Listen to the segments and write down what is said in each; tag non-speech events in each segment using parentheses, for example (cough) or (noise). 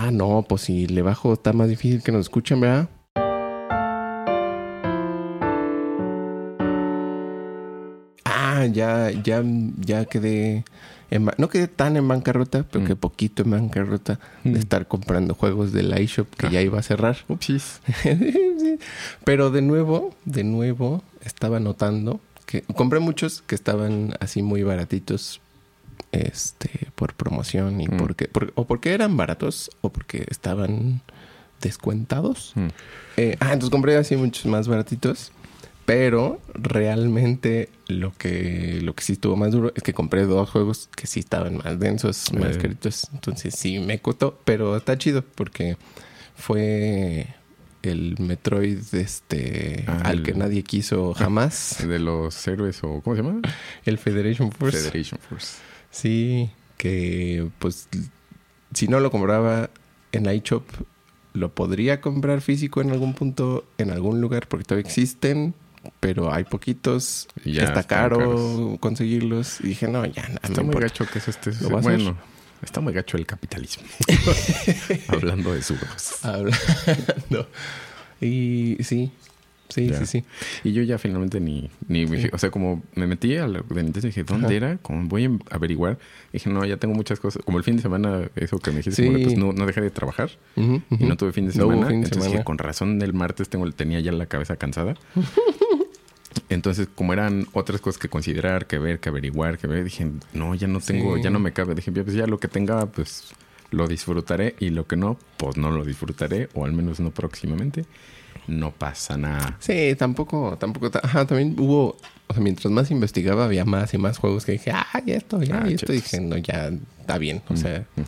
Ah, no, pues si le bajo está más difícil que nos escuchen, ¿verdad? Ah, ya, ya, ya quedé. En, no quedé tan en bancarrota, pero que poquito en bancarrota de estar comprando juegos del iShop que ya iba a cerrar. Upsis. (laughs) Pero de nuevo, de nuevo, estaba notando que compré muchos que estaban así muy baratitos este por promoción y Mm. porque por- o porque eran baratos o porque estaban descuentados. Mm. Eh, ah, entonces compré así muchos más baratitos. Pero realmente lo que, lo que sí estuvo más duro es que compré dos juegos que sí estaban más densos, más Eh. caritos. Entonces sí me costó, pero está chido porque fue el Metroid este Ah, al el- que nadie quiso jamás. (laughs) De los héroes o... ¿Cómo se llama? el Federation Force. Federation Force. Sí, que pues si no lo compraba en iShop, lo podría comprar físico en algún punto, en algún lugar, porque todavía existen, pero hay poquitos. Ya está caro caros. conseguirlos. Y dije, no, ya, no Está muy importa. gacho que eso esté... ¿Lo vas a Bueno, está muy gacho el capitalismo. (laughs) Hablando de subros. Hablando. (laughs) Y sí, sí, Ya. sí, sí. Y yo ya finalmente ni... ni me Sí. O sea, como me metí a la de Nintendo y dije, ¿dónde Ajá. era? Como voy a averiguar. Dije, no, ya tengo muchas cosas. Como el fin de semana, eso que me dijiste, Sí. como de, pues no, no dejé de trabajar. Y no tuve fin de No hubo semana. fin de entonces semana. dije, con razón el martes tengo, tenía ya la cabeza cansada. (laughs) Entonces, como eran otras cosas que considerar, que ver, que averiguar, que ver, dije, no, ya no tengo, Sí. ya no me cabe. Dije, pues ya lo que tenga, pues lo disfrutaré. Y lo que no, pues no lo disfrutaré, o al menos no próximamente. No pasa nada. Sí, tampoco, tampoco. Ajá, también hubo, o sea, mientras más investigaba, había más y más juegos que dije, ah, ya esto, ya, Ah, y esto. Dije, no, ya está bien. O sea, mm.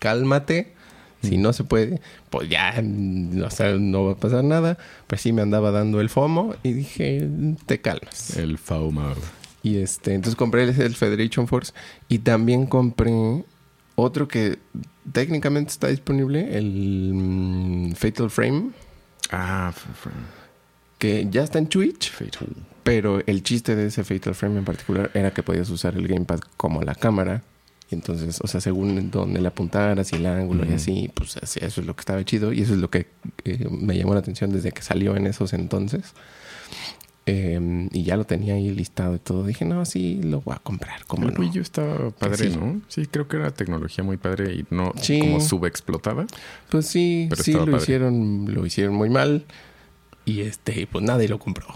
cálmate. Si no se puede, pues ya, mm, o sea, no va a pasar nada. Pues sí me andaba dando el FOMO y dije, te calmas. El FOMO. Y este, entonces compré el, Federation Force y también compré otro que técnicamente está disponible, el mm, Fatal Frame, Ah, que ya está en Twitch. Fatal. Pero el chiste de ese Fatal Frame en particular era que podías usar el gamepad como la cámara. Y entonces, o sea, según donde le apuntaras y el ángulo y así, pues así, eso es lo que estaba chido. Y eso es lo que eh, me llamó la atención desde que salió en esos entonces. Eh, y ya lo tenía ahí listado y todo. Dije, no, sí, lo voy a comprar. Como el no? Wii U está padre, Sí. ¿no? Sí, creo que era tecnología muy padre y no Sí. como subexplotada. Pues sí, sí estaba lo padre. hicieron, lo hicieron muy mal. Y este, pues nadie lo compró.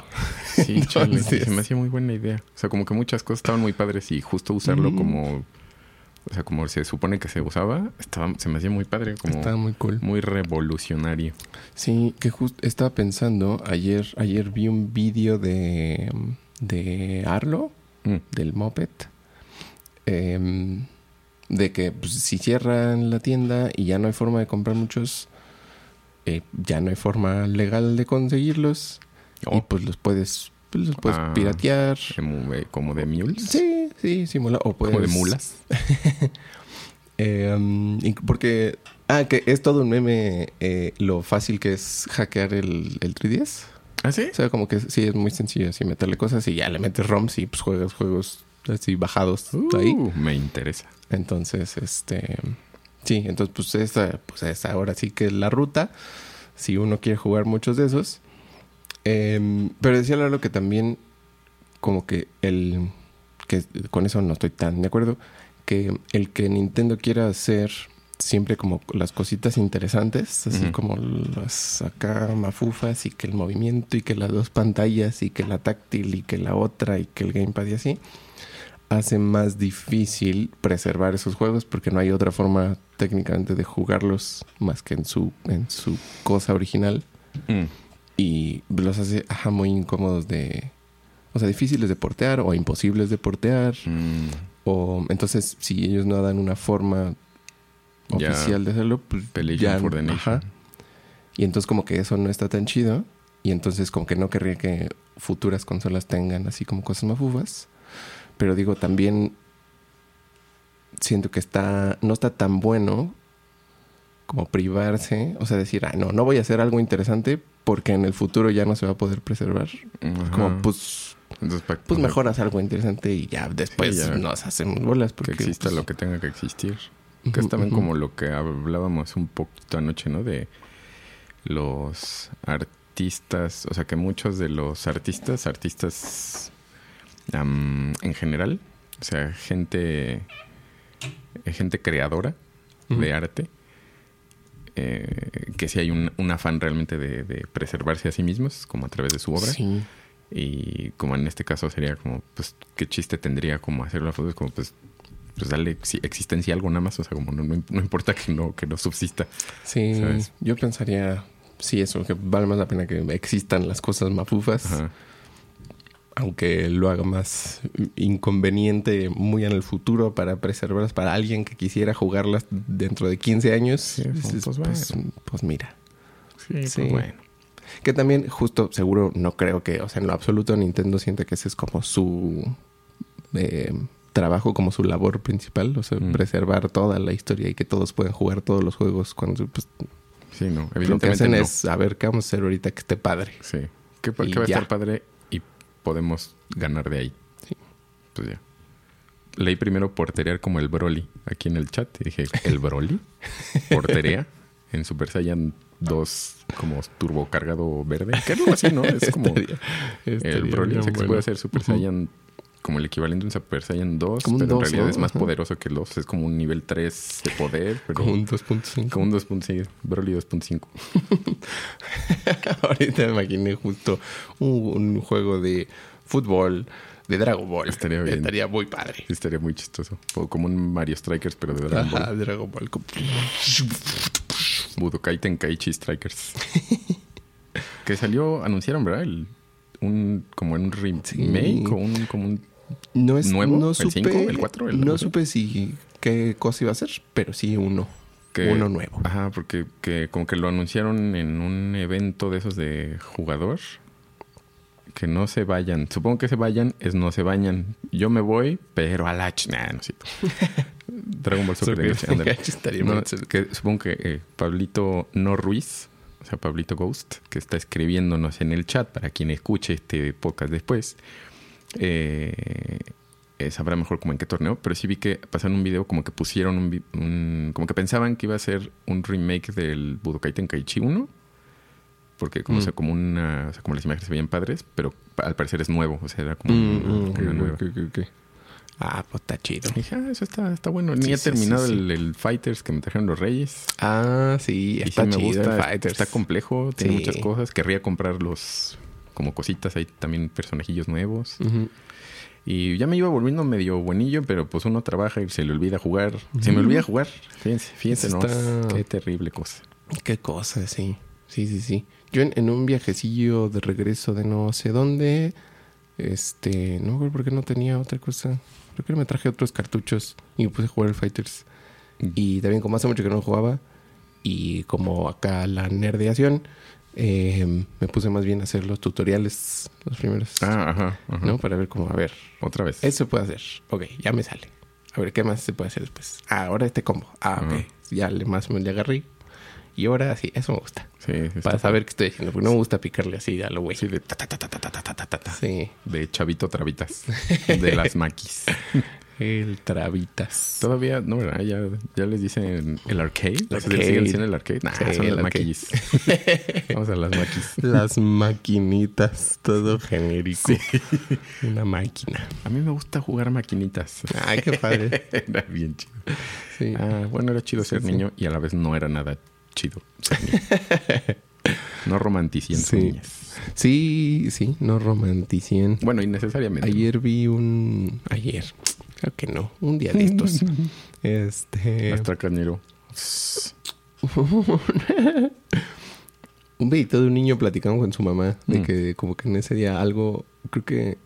Sí, (laughs) chale, Entonces- se me hacía muy buena idea. O sea, como que muchas cosas estaban muy padres y justo usarlo como... O sea, como se supone que se usaba, estaba, se me hacía muy padre, como Está muy cool. muy revolucionario. Sí, que justo estaba pensando, ayer, ayer vi un vídeo de, de Arlo, Mm. del Moped, em, de que pues, si cierran la tienda y ya no hay forma de comprar muchos, eh, ya no hay forma legal de conseguirlos y Oh, pues los puedes, pues, los puedes Ah. piratear. como, de, como de mules. Sí, sí, simula. O puedes, Como de mulas. (laughs) Eh, um, porque. Ah, que es todo un meme eh, lo fácil que es hackear el, el 3DS. ¿Ah, sí? O sea, como que sí es muy sencillo así meterle cosas y ya le metes ROMs y pues juegas juegos así bajados ahí. Uh, me interesa. Entonces, este. Sí, entonces, pues esa, pues esa ahora sí que es la ruta. Si uno quiere jugar muchos de esos. Em, pero decía Lalo que también, como que el. que con eso no estoy tan de acuerdo. Que el que Nintendo quiera hacer siempre como las cositas interesantes, así como las acá mafufas y que el movimiento y que las dos pantallas y que la táctil y que la otra y que el gamepad y así hace más difícil preservar esos juegos porque no hay otra forma técnicamente de jugarlos más que en su en su cosa original Mm. Y los hace ajá, muy incómodos de o sea difíciles de portear o imposibles de portear Mm. o entonces si ellos no dan una forma Ya. oficial de hacerlo pues ya for the ajá. y entonces como que eso no está tan chido y entonces como que no querría que futuras consolas tengan así como cosas mafufas pero digo también siento que está no está tan bueno como privarse o sea decir ah no no voy a hacer algo interesante porque en el futuro ya no se va a poder preservar Ajá. como pues Entonces, pues sea, mejoras algo interesante y ya después Sí, ya. nos hacemos bolas Que porque exista pues, lo que tenga que existir. Que es también como lo que hablábamos un poquito anoche, ¿no? De los artistas, o sea, que muchos de los artistas, artistas en general, o sea, gente, gente creadora de arte, eh, que sí hay un, un afán realmente de, de preservarse a sí mismos, como a través de su obra. Sí. Y como en este caso sería como, pues, ¿qué chiste tendría como hacer la foto? Es como, pues, pues darle exi- existencia a algo nada más. O sea, como no, no, no importa que no, que no subsista. Sí, ¿Sabes? yo pensaría, sí, eso, que vale más la pena que existan las cosas mafufas, Ajá. Aunque lo haga más inconveniente muy en el futuro para preservarlas para alguien que quisiera jugarlas dentro de 15 años. dices, pues, pues, bueno. pues mira. Sí, Sí. pues bueno. Que también, justo, seguro, no creo que, o sea, en lo absoluto Nintendo siente que ese es como su eh, trabajo, como su labor principal, o sea, Mm. preservar toda la historia y que todos puedan jugar todos los juegos cuando pues, Sí, no. lo que Evidentemente hacen no. es, a ver, ¿qué vamos a hacer ahorita que esté padre? Sí. ¿Qué, qué va a estar padre? Podemos ganar de ahí. Sí. Pues ya. Leí primero porterear como el Broly aquí en el chat. Y dije, ¿el Broly? (laughs) ¿Porterea? en Super Saiyan 2 como turbo cargado verde. Que algo así, ¿no? Es (laughs) como Estaría- el Broly. bien O sea, que se puede hacer Super. Saiyan como el equivalente a un Super Saiyan 2, Como pero 2, en realidad ¿no? es más Ajá. poderoso que el 2. Es como un nivel 3 de poder, (laughs) pero Como un 2.5. como un 2.5. Broly 2.5. (laughs) Ahorita me imaginé justo un, un juego de fútbol de Dragon Ball. Estaría bien. Estaría muy padre. Estaría muy chistoso. O como un Mario Strikers, pero de Dragon Ball. Ajá, Dragon Ball. Budokai Tenkaichi Strikers. (laughs) que salió, anunciaron, ¿verdad? El, un, como en un remake Sí. o un, como un... No es ¿Nuevo? No ¿El supe, cinco? ¿El cuatro? ¿El no doce? supe si qué cosa iba a ser, pero sí uno. Que, Uno nuevo. Ajá, porque que, como que lo anunciaron en un evento de esos de jugador. Que no se vayan. Supongo que se vayan es no se bañan. Yo me voy, pero a la... Nah, no sé. (laughs) Dragon Ball ándale. Engage estaría No, que supongo que eh, Pablito No Ruiz, o sea, Pablito Ghost, que está escribiéndonos en el chat para quien escuche este podcast después, eh, eh, sabrá mejor como en qué torneo, pero sí vi que pasaron un video como que pusieron un, un- como que pensaban que iba a ser un remake del Budokai Tenkaichi 1, porque como, Mm. o sea, como una, o sea, como las imágenes se veían padres, pero al parecer es nuevo, o sea, era como Mm, una- mm, una ok, nueva. ok, ok, ok. Ah, pues está chido. Dije, ah, eso está, está bueno. Ni Sí, he sí, terminado sí. El, el Fighters que me trajeron los Reyes. Ah, sí, está me chido gusta, el Fighters. está complejo, tiene muchas cosas. Querría comprar los como cositas, hay también personajillos nuevos. Y ya me iba volviendo medio buenillo, pero pues uno trabaja y se le olvida jugar. Se me olvida jugar. Fíjense, fíjense, está- Qué terrible cosa. Qué cosa, sí. Sí, sí, sí. Yo en, en un viajecillo de regreso de no sé dónde, este, no me acuerdo por qué no tenía otra cosa. Creo que me traje otros cartuchos y me puse a jugar el Fighters. Y también como hace mucho que no jugaba y como acá la nerdeación, eh, me puse más bien a hacer los tutoriales, los primeros, Ah, ajá, ajá. ¿no? Para ver cómo, a ver, Otra vez. eso se puede hacer. Ok, ya me sale. A ver, ¿qué más se puede hacer después? Ah, ahora este combo. Ah, ok. Ajá. Ya le más me le agarré. Y ahora sí, eso me gusta. Sí, sí, Para saber qué estoy haciendo. Porque no me gusta picarle así a lo güey. Sí, de ta, ta, ta, ta, ta, ta, ta, ta. Sí. De chavito travitas. De las maquis. El Travitas. Todavía, no, ¿verdad? Ya, ya les dicen el arcade. El O sea, ¿Siguen arcade. diciendo el arcade? Nah, Sí, son el las arcade. maquis. Vamos a las maquis. Las maquinitas. Todo genérico. Una máquina. A mí me gusta jugar maquinitas. Ay, qué padre. era bien chido. Sí. Ah, bueno, era chido Sí, ser sí. niño y a la vez no era nada chido no romanticien Sí. niñas. Sí, sí. No romanticien. Bueno, innecesariamente. Ayer vi un... Ayer. Creo que no. Un día de estos. (laughs) este... Nuestra carnero. (laughs) un videito de un niño platicando con su mamá de Mm. que como que en ese día algo, creo que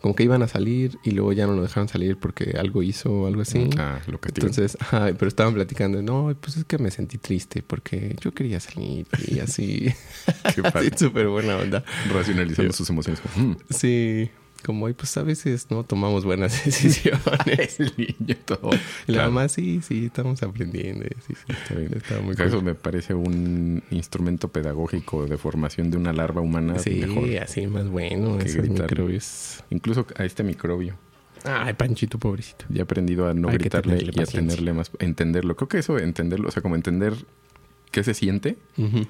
como que iban a salir y luego ya no lo dejaron salir porque algo hizo o algo así. Ah, lo castigo. Entonces, ajá, pero estaban platicando, no, pues es que me sentí triste porque yo quería salir y así, (laughs) Qué padre. (laughs) súper buena onda. Racionalizando sus emociones. "Mm, Sí, como, ay, pues a veces no tomamos buenas (laughs) decisiones. el niño todo. Y la Claro. mamá, sí, sí, estamos aprendiendo. Sí, sí, Está bien. estaba muy Eso cool. me parece un instrumento pedagógico de formación de una larva humana Sí, mejor. así más bueno, que esos microbios. Incluso a este microbio. Ay, Panchito, pobrecito. Ya he aprendido a no Hay gritarle y a tenerle más... Entenderlo. Creo que eso, entenderlo, o sea, como entender qué se siente, Ujú.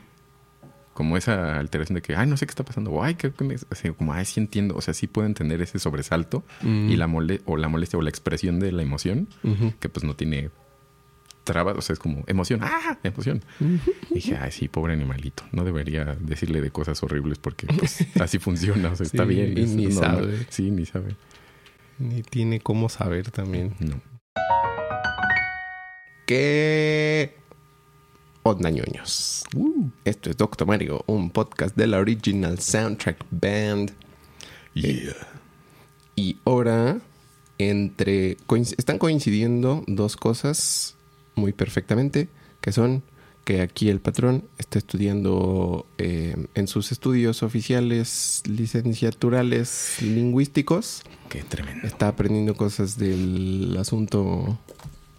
Como esa alteración de que, ay, no sé qué está pasando, o ay, qué, qué me... o sea, como, ay, sí entiendo, o sea, sí puedo entender ese sobresalto Mm. y la mole o la molestia o la expresión de la emoción, que pues no tiene trabas, o sea, es como emoción, ¡ah! Emoción. Y dije, ay, sí, pobre animalito, no debería decirle de cosas horribles porque pues (laughs) así funciona, o sea, está bien. y es ni sabe. Sí, ni sabe. Ni tiene cómo saber también. No. ¿Qué onda, ñoños? Esto es Doctor Mario, un podcast de la Original Soundtrack Band. Yeah. Y ahora, entre coinc- están coincidiendo dos cosas muy perfectamente, que son que aquí el patrón está estudiando eh, en sus estudios oficiales licenciaturales lingüísticos, Qué tremendo. está aprendiendo cosas del asunto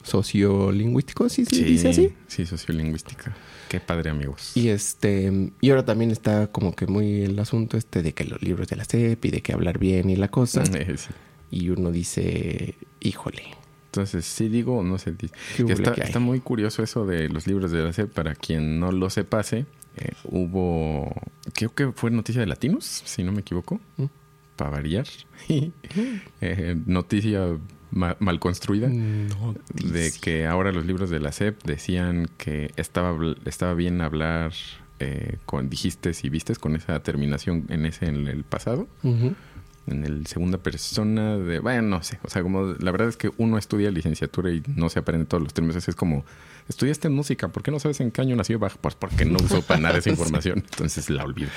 sociolingüístico, ¿sí se dice así? Sí, sociolingüística. Qué padre, amigos. Y este, y ahora también está como que muy el asunto este de que los libros de la CEP y de que hablar bien y la cosa. (laughs) Eh, sí. Y uno dice, híjole, Entonces, sí digo o no se dice. ¿Qué Que hubo está, muy curioso eso de los libros de la SEP. Para quien no lo sepase, eh, hubo, creo que fue noticia de Latinos, si no me equivoco, ¿Mm? para variar. (laughs) Eh, noticia ma- mal construida. no de que ahora los libros de la SEP decían que estaba, estaba bien hablar eh, con dijistes y vistes con esa terminación en ese en el pasado. En el segunda persona de bueno no sé. O sea como la verdad es que uno estudia licenciatura y no se aprende todos los términos es como estudiaste música ¿por qué no sabes en qué año nació Bach? pues porque no uso para nada esa información (laughs) entonces la olvido.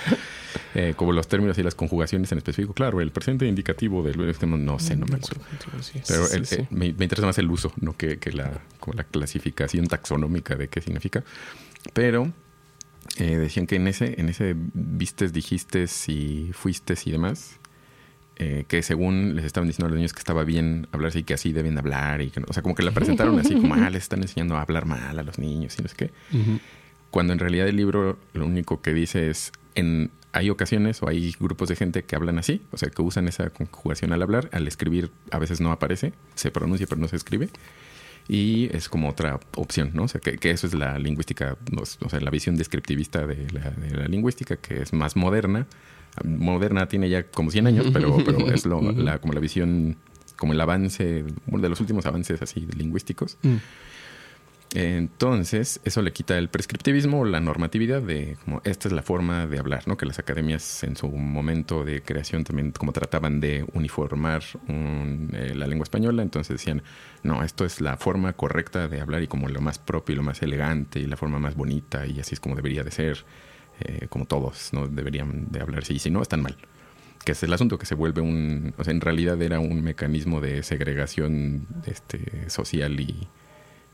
Eh, como los términos y las conjugaciones en específico claro el presente indicativo del no, sé no me acuerdo. Pero el- eh, me, me interesa más el uso, no que, que la, como la clasificación taxonómica de qué significa. Pero eh, decían que en ese, en ese vistes, dijiste y fuiste y demás, eh, que según les estaban diciendo a los niños que estaba bien hablar así, que así deben hablar. y que, no- O sea, como que la presentaron así, como, ah, les están enseñando a hablar mal a los niños y no sé qué. Cuando en realidad el libro lo único que dice es, en, hay ocasiones o hay grupos de gente que hablan así, o sea, que usan esa conjugación al hablar, al escribir a veces no aparece, se pronuncia pero no se escribe. Y es como otra opción, ¿no? O sea, que, que eso es la lingüística, o sea, la visión descriptivista de la, de la lingüística, que es más moderna. Moderna tiene ya como 100 años, pero, (laughs) pero es lo- la, como la visión, como el avance, uno de los últimos avances así lingüísticos. Mm. Entonces, eso le quita el prescriptivismo o la normatividad de como esta es la forma de hablar, ¿no? Que las academias en su momento de creación también como trataban de uniformar un, eh, la lengua española, entonces decían, no, esto es la forma correcta de hablar y como lo más propio y lo más elegante y la forma más bonita y así es como debería de ser, eh, como todos, ¿no? Deberían de hablar así, y si no, están mal. Que es el asunto que se vuelve un, o sea, en realidad era un mecanismo de segregación este, social y,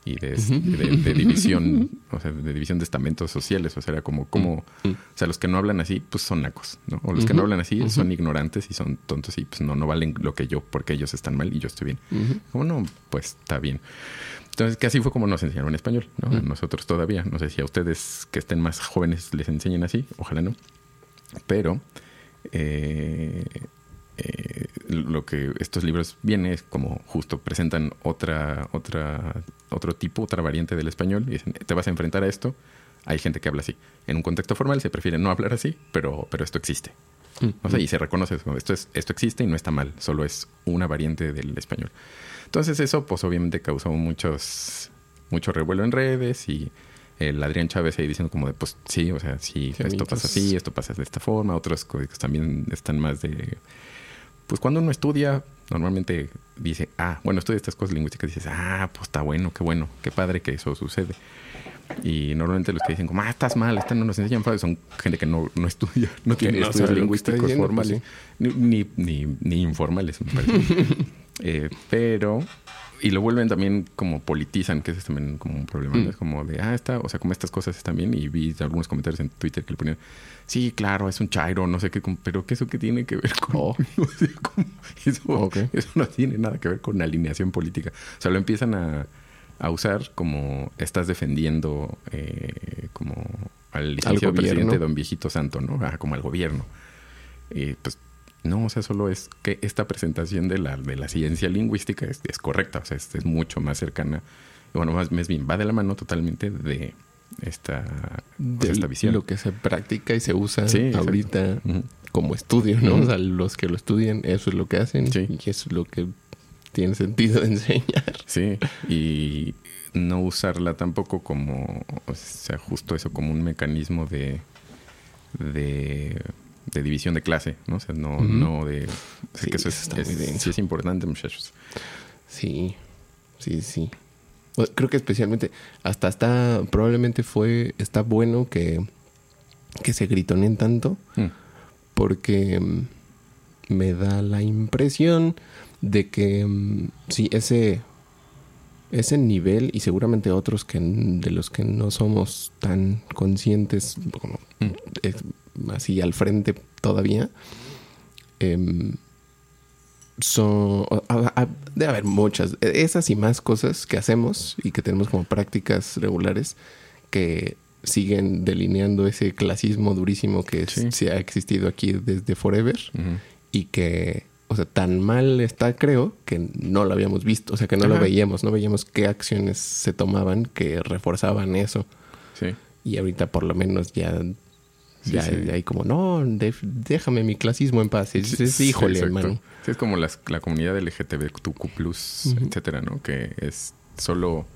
y de, de- de división, o sea, de división de estamentos sociales, o sea, era como, como, Mm. o sea, los que no hablan así, pues son nacos, ¿no? O los que no hablan así son ignorantes y son tontos y pues no, no valen lo que yo, porque ellos están mal y yo estoy bien. Como no, pues está bien. Entonces, que así fue como nos enseñaron español, ¿no? Mm. nosotros todavía. No sé si a ustedes que estén más jóvenes les enseñen así, ojalá no. Pero eh, eh, lo que estos libros vienen es como justo presentan otra, otra, otro tipo, otra variante del español y dicen, te vas a enfrentar a esto. Hay gente que habla así. En un contexto formal se prefiere no hablar así, pero, pero esto existe. Mm. O sea, y se reconoce, esto, es, esto existe y no está mal, solo es una variante del español. Entonces eso, pues obviamente causó muchos, mucho revuelo en redes y el Adrián Chávez ahí diciendo como de, pues sí, o sea, sí, esto pasa así, esto pasa de esta forma, otros códigos también están más de... Pues cuando uno estudia, normalmente dice, ah, bueno, estudia estas cosas lingüísticas, dices, ah, pues está bueno, qué bueno, qué padre que eso sucede. Y normalmente los que dicen como, ah, estás mal, esta no nos enseñan padre, son gente que no, no estudia, (laughs) no Que tiene no estudios que lingüísticos diciendo, pues, formales, ni, ni, ni, ni informales, me parece. (laughs) Eh, pero, y lo vuelven también como politizan, que ese es también como un problema, ¿no? Mm. Es como de, ah, está, o sea, como estas cosas están bien, y vi algunos comentarios en Twitter que le ponían, sí, claro, es un chairo, no sé qué, pero ¿qué eso qué tiene que ver con...? Oh. (laughs) eso, Ok. eso no tiene nada que ver con alineación política. O sea, lo empiezan a, a usar como estás defendiendo eh, como al licenciado presidente don viejito santo, ¿no? Ah, como al gobierno. Y pues no, o sea, solo es que esta presentación de la, de la ciencia lingüística es, es correcta, o sea, es, es, mucho más cercana, bueno, más, más, bien va de la mano totalmente de esta, de esta visión. Lo que se practica y se usa sí, ahorita uh -huh. como estudio, ¿no? Uh -huh. O sea, los que lo estudian, eso es lo que hacen sí. y eso es lo que tiene sentido de enseñar. Sí, y no usarla tampoco como, o sea, justo eso como un mecanismo de, de, de división de clase, ¿no? O sea, no, uh -huh. no de... O sea, sí, que eso es, es, sí es importante, muchachos. Sí, sí, sí. Creo que especialmente, hasta está, probablemente fue, está bueno que, que se gritonen tanto, mm. porque mm, me da la impresión de que mm, sí, ese, ese nivel y seguramente otros que de los que no somos tan conscientes, como, mm. así al frente todavía, eh, son debe haber muchas esas y más cosas que hacemos y que tenemos como prácticas regulares que siguen delineando ese clasismo durísimo que sí. se ha existido aquí desde forever uh -huh. y que o sea tan mal está creo que no lo habíamos visto o sea que no Ajá. lo veíamos no veíamos qué acciones se tomaban que reforzaban eso sí. y ahorita por lo menos ya Sí, ya sí. hay como, no, de, déjame mi clasismo en paz. Es, es híjole, hermano. Sí, es como las, la comunidad LGTBQ+, uh -huh. etcétera, ¿no? Que es solo...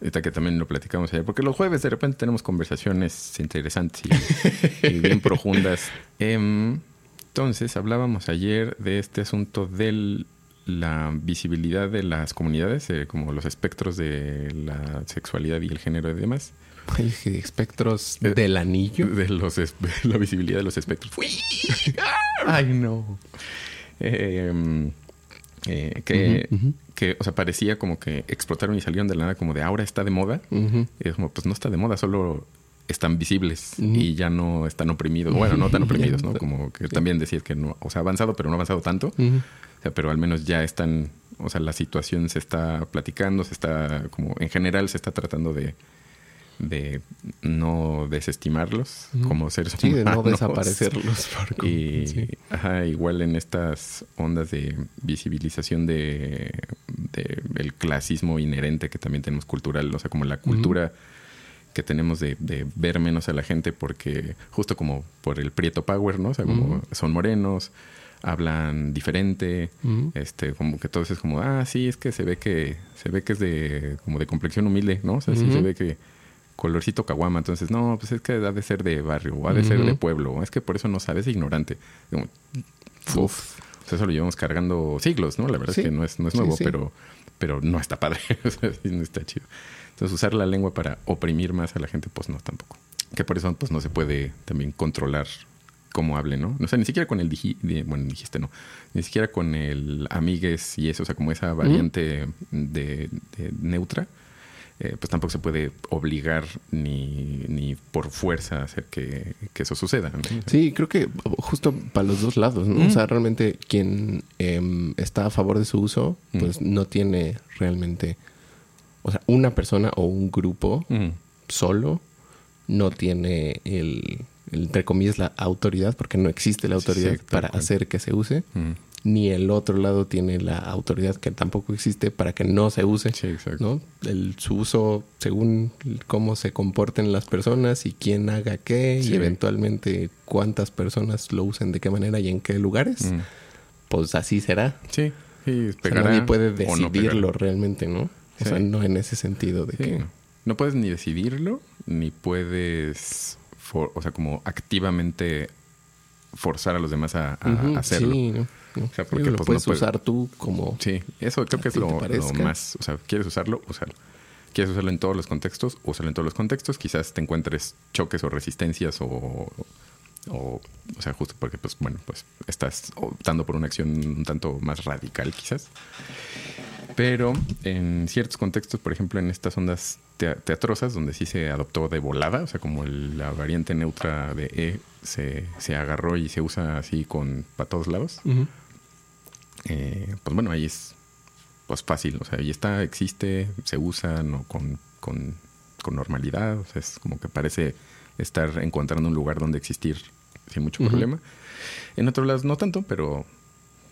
Esta que también lo platicamos ayer, porque los jueves de repente tenemos conversaciones interesantes y, y bien (laughs) profundas. Eh, entonces, hablábamos ayer de este asunto de la visibilidad de las comunidades, eh, como los espectros de la sexualidad y el género y demás. (laughs) Ay, espectros eh, del anillo. De los (laughs) la visibilidad de los espectros. (laughs) Ay, no. Eh, eh, que, uh -huh, uh -huh. que, o sea, parecía como que explotaron y salieron de la nada como de ahora está de moda. Uh -huh. Es como, pues no está de moda, solo están visibles y ya no están oprimidos. Bueno, no tan (laughs) oprimidos, ¿no? Como que también decías que no, o sea, avanzado, pero no avanzado tanto. O sea, pero al menos ya están, o sea, la situación se está platicando, se está, como en general se está tratando de de no desestimarlos uh -huh. como seres sí, humanos. de no desaparecerlos. (laughs) Por y sí. ajá, igual en estas ondas de visibilización de, de, el clasismo inherente que también tenemos cultural, o sea, como la cultura uh -huh. Que tenemos de, de, ver menos a la gente porque justo como por el Prieto Power, ¿no? O sea, como uh -huh. son morenos, hablan diferente, uh -huh. este, como que todo eso es como, ah, sí, es que se ve que se ve que es de como de complexión humilde, ¿no? O sea, sí se ve que colorcito caguama. Entonces, no, pues es que ha de ser de barrio, o ha de ser de pueblo. Es que por eso no sabes, es ignorante. Como, uf. O sea, eso lo llevamos cargando siglos, ¿no? La verdad sí. es que no es, no es nuevo, sí, sí. Pero, pero no está padre. (laughs) no está chido. Entonces, usar la lengua para oprimir más a la gente, pues no, tampoco. Que por eso, pues no se puede también controlar cómo hable, ¿no? O sea, ni siquiera con el digi bueno, dijiste no, ni siquiera con el amigues y eso, o sea, como esa variante de neutra eh, pues tampoco se puede obligar ni, ni por fuerza hacer que, que eso suceda. ¿no? Sí, creo que justo para los dos lados, ¿no? Mm. O sea, realmente quien eh, está a favor de su uso, pues mm. no tiene realmente, o sea, una persona o un grupo mm. solo no tiene el, el, entre comillas, la autoridad, porque no existe la autoridad sí, para hacer que se use ni el otro lado tiene la autoridad que tampoco existe para que no se use. Sí, ¿no? El, su uso según cómo se comporten las personas y quién haga qué sí. y eventualmente cuántas personas lo usen de qué manera y en qué lugares, mm. pues así será. Sí, sí o sea, nadie puede decidirlo no realmente, ¿no? O sea, no en ese sentido de que... No puedes ni decidirlo, ni puedes, for, o sea, como activamente forzar a los demás a, a uh -huh, hacerlo. Sí, ¿no? O sea, porque lo pues, puedes no usar tú como. Sí, eso creo que es lo, lo, más. O sea, quieres usarlo, usarlo. Quieres usarlo en todos los contextos, úsalo en todos los contextos. Quizás te encuentres choques o resistencias o, o, o sea, justo porque, pues, bueno, pues estás optando por una acción un tanto más radical, quizás. Pero en ciertos contextos, por ejemplo, en estas ondas teatrosas, donde sí se adoptó de volada, o sea, como el, la variante neutra de E se, se, agarró y se usa así con para todos lados. Uh -huh. Eh, pues bueno, ahí es pues fácil, o sea, ahí está, existe, se usa no con, con, con normalidad, o sea, es como que parece estar encontrando un lugar donde existir sin mucho problema. En otros lados no tanto, pero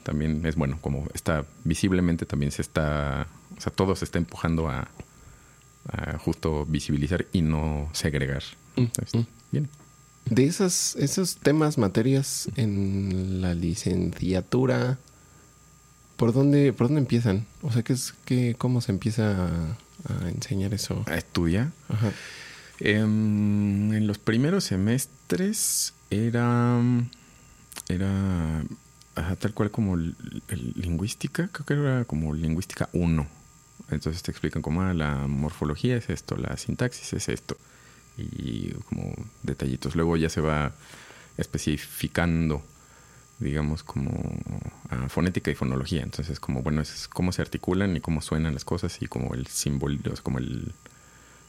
también es bueno, como está visiblemente también se está, o sea, todo se está empujando a, justo visibilizar y no segregar. bien. De esas, esos temas, materias en la licenciatura, ¿por dónde, por dónde empiezan? O sea, ¿qué es, qué, ¿cómo se empieza a, enseñar eso? A estudiar. Ajá. Em, en los primeros semestres era, era tal cual como lingüística, creo que era como lingüística 1. Entonces te explican cómo ah, la morfología es esto, la sintaxis es esto, y como detallitos. Luego ya se va especificando, digamos, como a fonética y fonología. Entonces, como bueno, es cómo se articulan y cómo suenan las cosas y como el símbolo, como el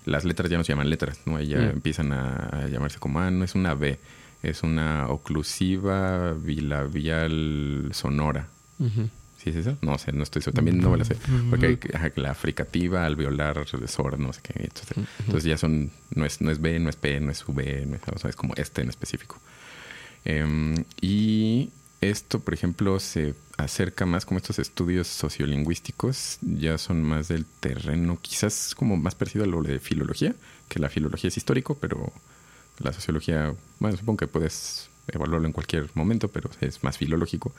las letras ya no se llaman letras, ¿no? ya mm. empiezan a, llamarse como, ah, no es una B, es una oclusiva bilabial sonora. ¿Sí es eso? No sé, no estoy seguro. También no me lo sé. Porque hay la fricativa, alveolar, sordo, no sé qué. Entonces, entonces, ya son, no es, no es B, no es P, no es V, no es, o sea, es como este en específico. Em, y esto, por ejemplo, se acerca más como estos estudios sociolingüísticos, ya son más del terreno, quizás como más parecido a lo de filología, que la filología es histórico, pero la sociología, bueno, supongo que puedes evaluarlo en cualquier momento, pero es más filológico.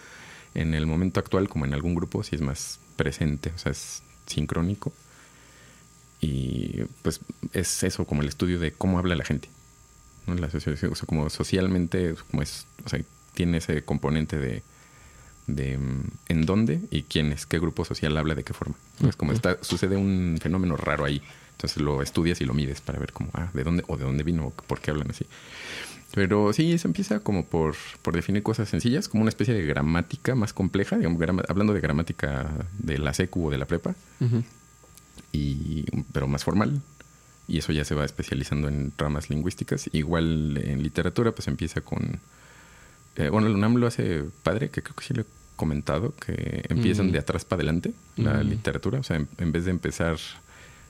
En el momento actual, como en algún grupo, sí es más presente, o sea, es sincrónico. Y pues es eso, como el estudio de cómo habla la gente. ¿No? La o sea, como socialmente, como es, o sea, tiene ese componente de, de mm, en dónde y quién es, qué grupo social habla de qué forma. Es como está, sucede un fenómeno raro ahí. Entonces lo estudias y lo mides para ver cómo, ah, de dónde, o de dónde vino, o por qué hablan así. Pero sí, se empieza como por, por definir cosas sencillas, como una especie de gramática más compleja, digamos, hablando de gramática de la secu o de la prepa, y, pero más formal. Y eso ya se va especializando en ramas lingüísticas. Igual en literatura, pues empieza con eh, bueno, el UNAM lo hace padre, que creo que sí lo he comentado, que empiezan de atrás para adelante la literatura. O sea, en, vez de empezar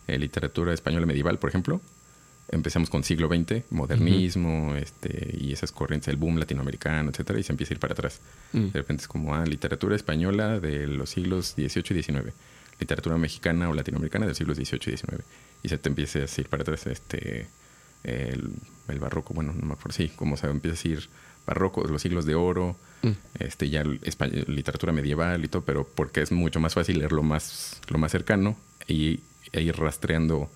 eh, literatura española medieval, por ejemplo, empezamos con siglo XX, modernismo, este, y esas corrientes, el boom latinoamericano, etcétera, y se empieza a ir para atrás. Mm. De repente es como, ah, literatura española de los siglos XVIII y XIX, literatura mexicana o latinoamericana de los siglos XVIII y XIX, y se te empieza a ir para atrás este, el, el barroco, bueno, no me acuerdo, sí, como se empieza a ir barrocos, los siglos de oro, mm. este ya literatura medieval y todo, pero porque es mucho más fácil leer lo más, lo más cercano y, e ir rastreando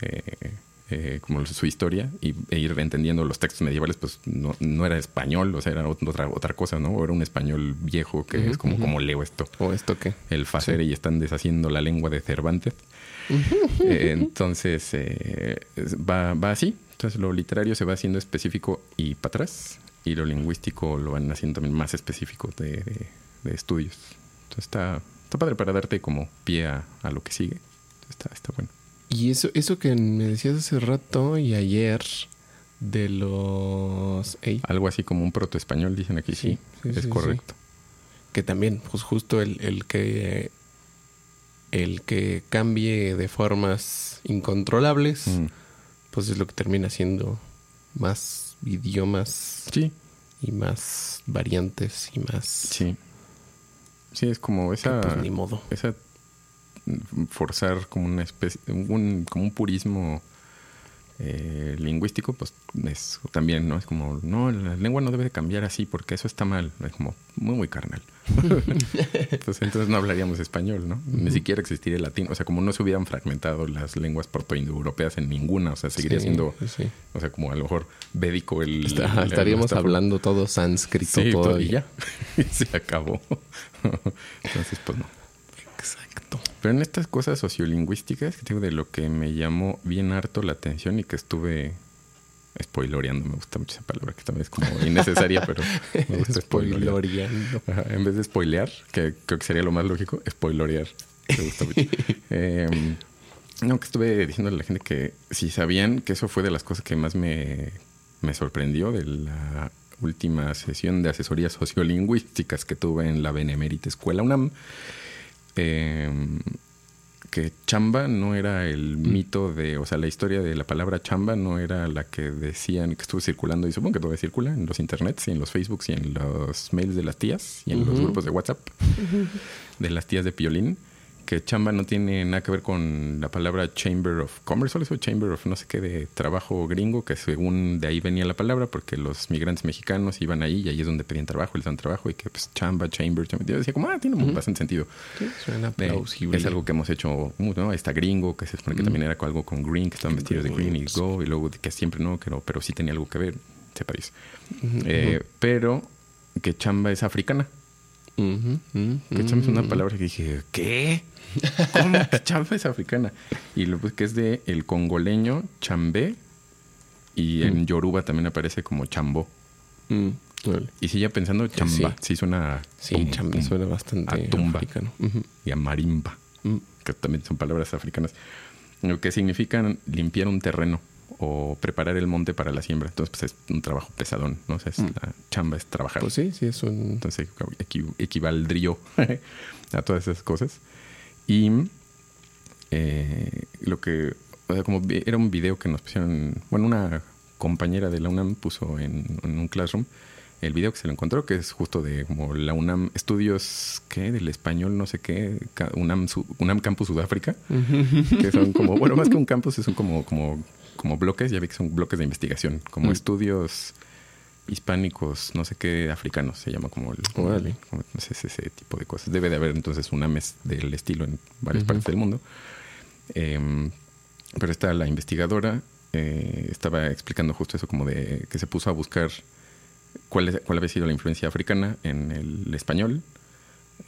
eh, eh, como su historia y, e ir entendiendo los textos medievales, pues no, no, era español, o sea, era otra, otra cosa, ¿no? O era un español viejo que es como, como leo esto. ¿O esto qué? El facer y están deshaciendo la lengua de Cervantes. Eh, entonces, va, va así. Entonces, lo literario se va haciendo específico y para atrás y lo lingüístico lo van haciendo también más específico de, estudios. Entonces está, está padre para darte como pie a, lo que sigue. Está, está bueno. Y eso, eso que me decías hace rato y ayer de los... Algo así como un proto-español, dicen aquí, sí, es correcto. Que también, pues justo el, el que el que cambie de formas incontrolables, mm. pues es lo que termina siendo más idiomas sí. y más variantes y más. Sí. Sí, es como esa. Pues, ni modo. Esa forzar como una especie, un, como un purismo eh, lingüístico, pues es también, ¿no? Es como, no, la lengua no debe de cambiar así porque eso está mal. Es como muy, muy carnal. (laughs) pues entonces no hablaríamos español, ¿no? Ni siquiera existiría el latín. O sea, como no se hubieran fragmentado las lenguas protoindoeuropeas en ninguna. O sea, seguiría siendo, o sea, como a lo mejor védico el... estaríamos hablando todo sánscrito todo (laughs) y ya. se acabó. (laughs) entonces, pues no. Pero en estas cosas sociolingüísticas, que tengo de lo que me llamó bien harto la atención y que estuve spoiloreando, me gusta mucho esa palabra, que también es como innecesaria, pero me (laughs) gusta spoiloreando. en vez de spoilear, que creo que sería lo más lógico, spoilorear. Me gusta mucho. (laughs) Em, no, que estuve diciendo a la gente que si sabían que eso fue de las cosas que más me, me sorprendió de la última sesión de asesorías sociolingüísticas que tuve en la Benemérita Escuela UNAM, Em, que chamba no era el mito de, o sea, la historia de la palabra chamba no era la que decían que estuvo circulando y supongo que todavía circula en los internets y en los Facebooks y en los mails de las tías y en los grupos de WhatsApp de las tías de Piolín que chamba no tiene nada que ver con la palabra Chamber of Commerce, o Chamber of no sé qué de trabajo gringo, que según de ahí venía la palabra, porque los migrantes mexicanos iban ahí y ahí es donde pedían trabajo les dan trabajo, y que pues chamba, chamber, chamber. Yo decía como, ah, tiene bastante sentido. Sí, suena plausible. es algo que hemos hecho mucho, ¿no? Está gringo, que se supone que también era algo con green, que estaban vestidos de green y go, y luego que siempre no, pero, pero sí tenía algo que ver, se parece. Eh, pero que chamba es africana. Que chamba es una palabra que dije, ¿qué? ¿Cómo que chamba es africana? Y lo que es de el congoleño chambé y en Yoruba también aparece como chambó. Y sigue pensando chamba. Sí, suena. Sí, chamba suena bastante a tumba africano. y a marimba, que también son palabras africanas. Lo que significan limpiar un terreno o preparar el monte para la siembra. Entonces, pues es un trabajo pesadón, ¿no? O sea, la chamba es trabajar. Pues sí, sí, es un... Entonces, equivaldría (laughs) a todas esas cosas. Y eh, lo que, o sea, como era un video que nos pusieron, bueno, una compañera de la UNAM puso en, un classroom el video que se lo encontró, que es justo de como la UNAM Estudios, ¿qué? Del español, no sé qué, UNAM, UNAM Campus Sudáfrica, que son como, bueno, más que un (laughs) campus, son como, como como bloques, ya vi que son bloques de investigación, como mm. estudios hispánicos, no sé qué, africanos, se llama como, el, ese, tipo de cosas. Debe de haber entonces una mes del estilo en varias partes del mundo. Em, pero está la investigadora, eh, estaba explicando justo eso, como de que se puso a buscar cuál, cuál había sido la influencia africana en el español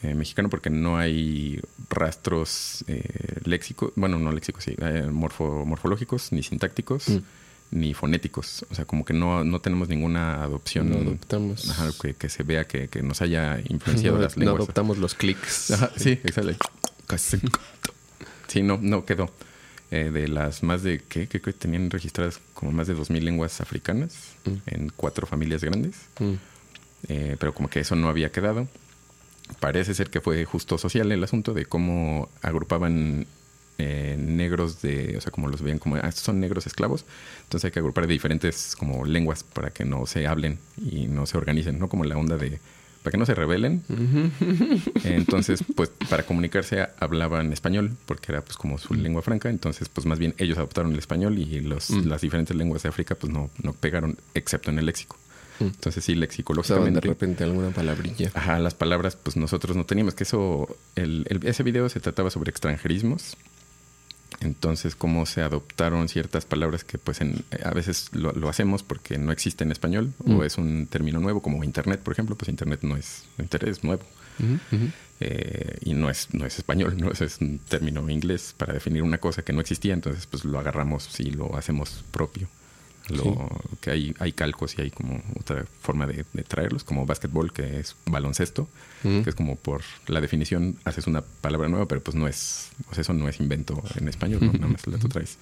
eh, mexicano porque no hay rastros eh, léxicos, bueno, no léxicos, sí, eh, morfológicos, ni sintácticos, mm. Ni fonéticos. O sea, como que no, no tenemos ninguna adopción. No adoptamos. que, se vea que, nos haya influenciado (laughs) las lenguas. No adoptamos los clics. sí, exacto. sí, no, no quedó. de las más de, ¿qué? que tenían registradas como más de 2.000 lenguas africanas mm. en cuatro familias grandes. Mm. pero como que eso no había quedado parece ser que fue justo social el asunto de cómo agrupaban eh, negros de, o sea, como los veían como, ah, estos son negros esclavos, entonces hay que agrupar de diferentes como lenguas para que no se hablen y no se organicen, ¿no? Como la onda de, para que no se rebelen. Entonces, (laughs) pues para comunicarse hablaban español, porque era pues como su lengua franca, entonces pues más bien ellos adoptaron el español y los, mm. las diferentes lenguas de África pues no, no pegaron, excepto en el léxico. Entonces sí, lexicológicamente. de repente alguna palabrilla. Ajá, las palabras pues nosotros no teníamos. Que eso, el, ese video se trataba sobre extranjerismos. Entonces, cómo se adoptaron ciertas palabras que pues en, a veces lo, hacemos porque no existe en español o mm. es un término nuevo, como Internet, por ejemplo, pues Internet no es, Internet es nuevo. Eh, y no es, no es español, (laughs) no es, es, un término inglés para definir una cosa que no existía, entonces pues lo agarramos y lo hacemos propio que hay, hay calcos y hay como otra forma de, traerlos, como básquetbol, que es baloncesto, que es como por la definición haces una palabra nueva, pero pues no es, o sea, eso no es invento en español, nada más la tú traes.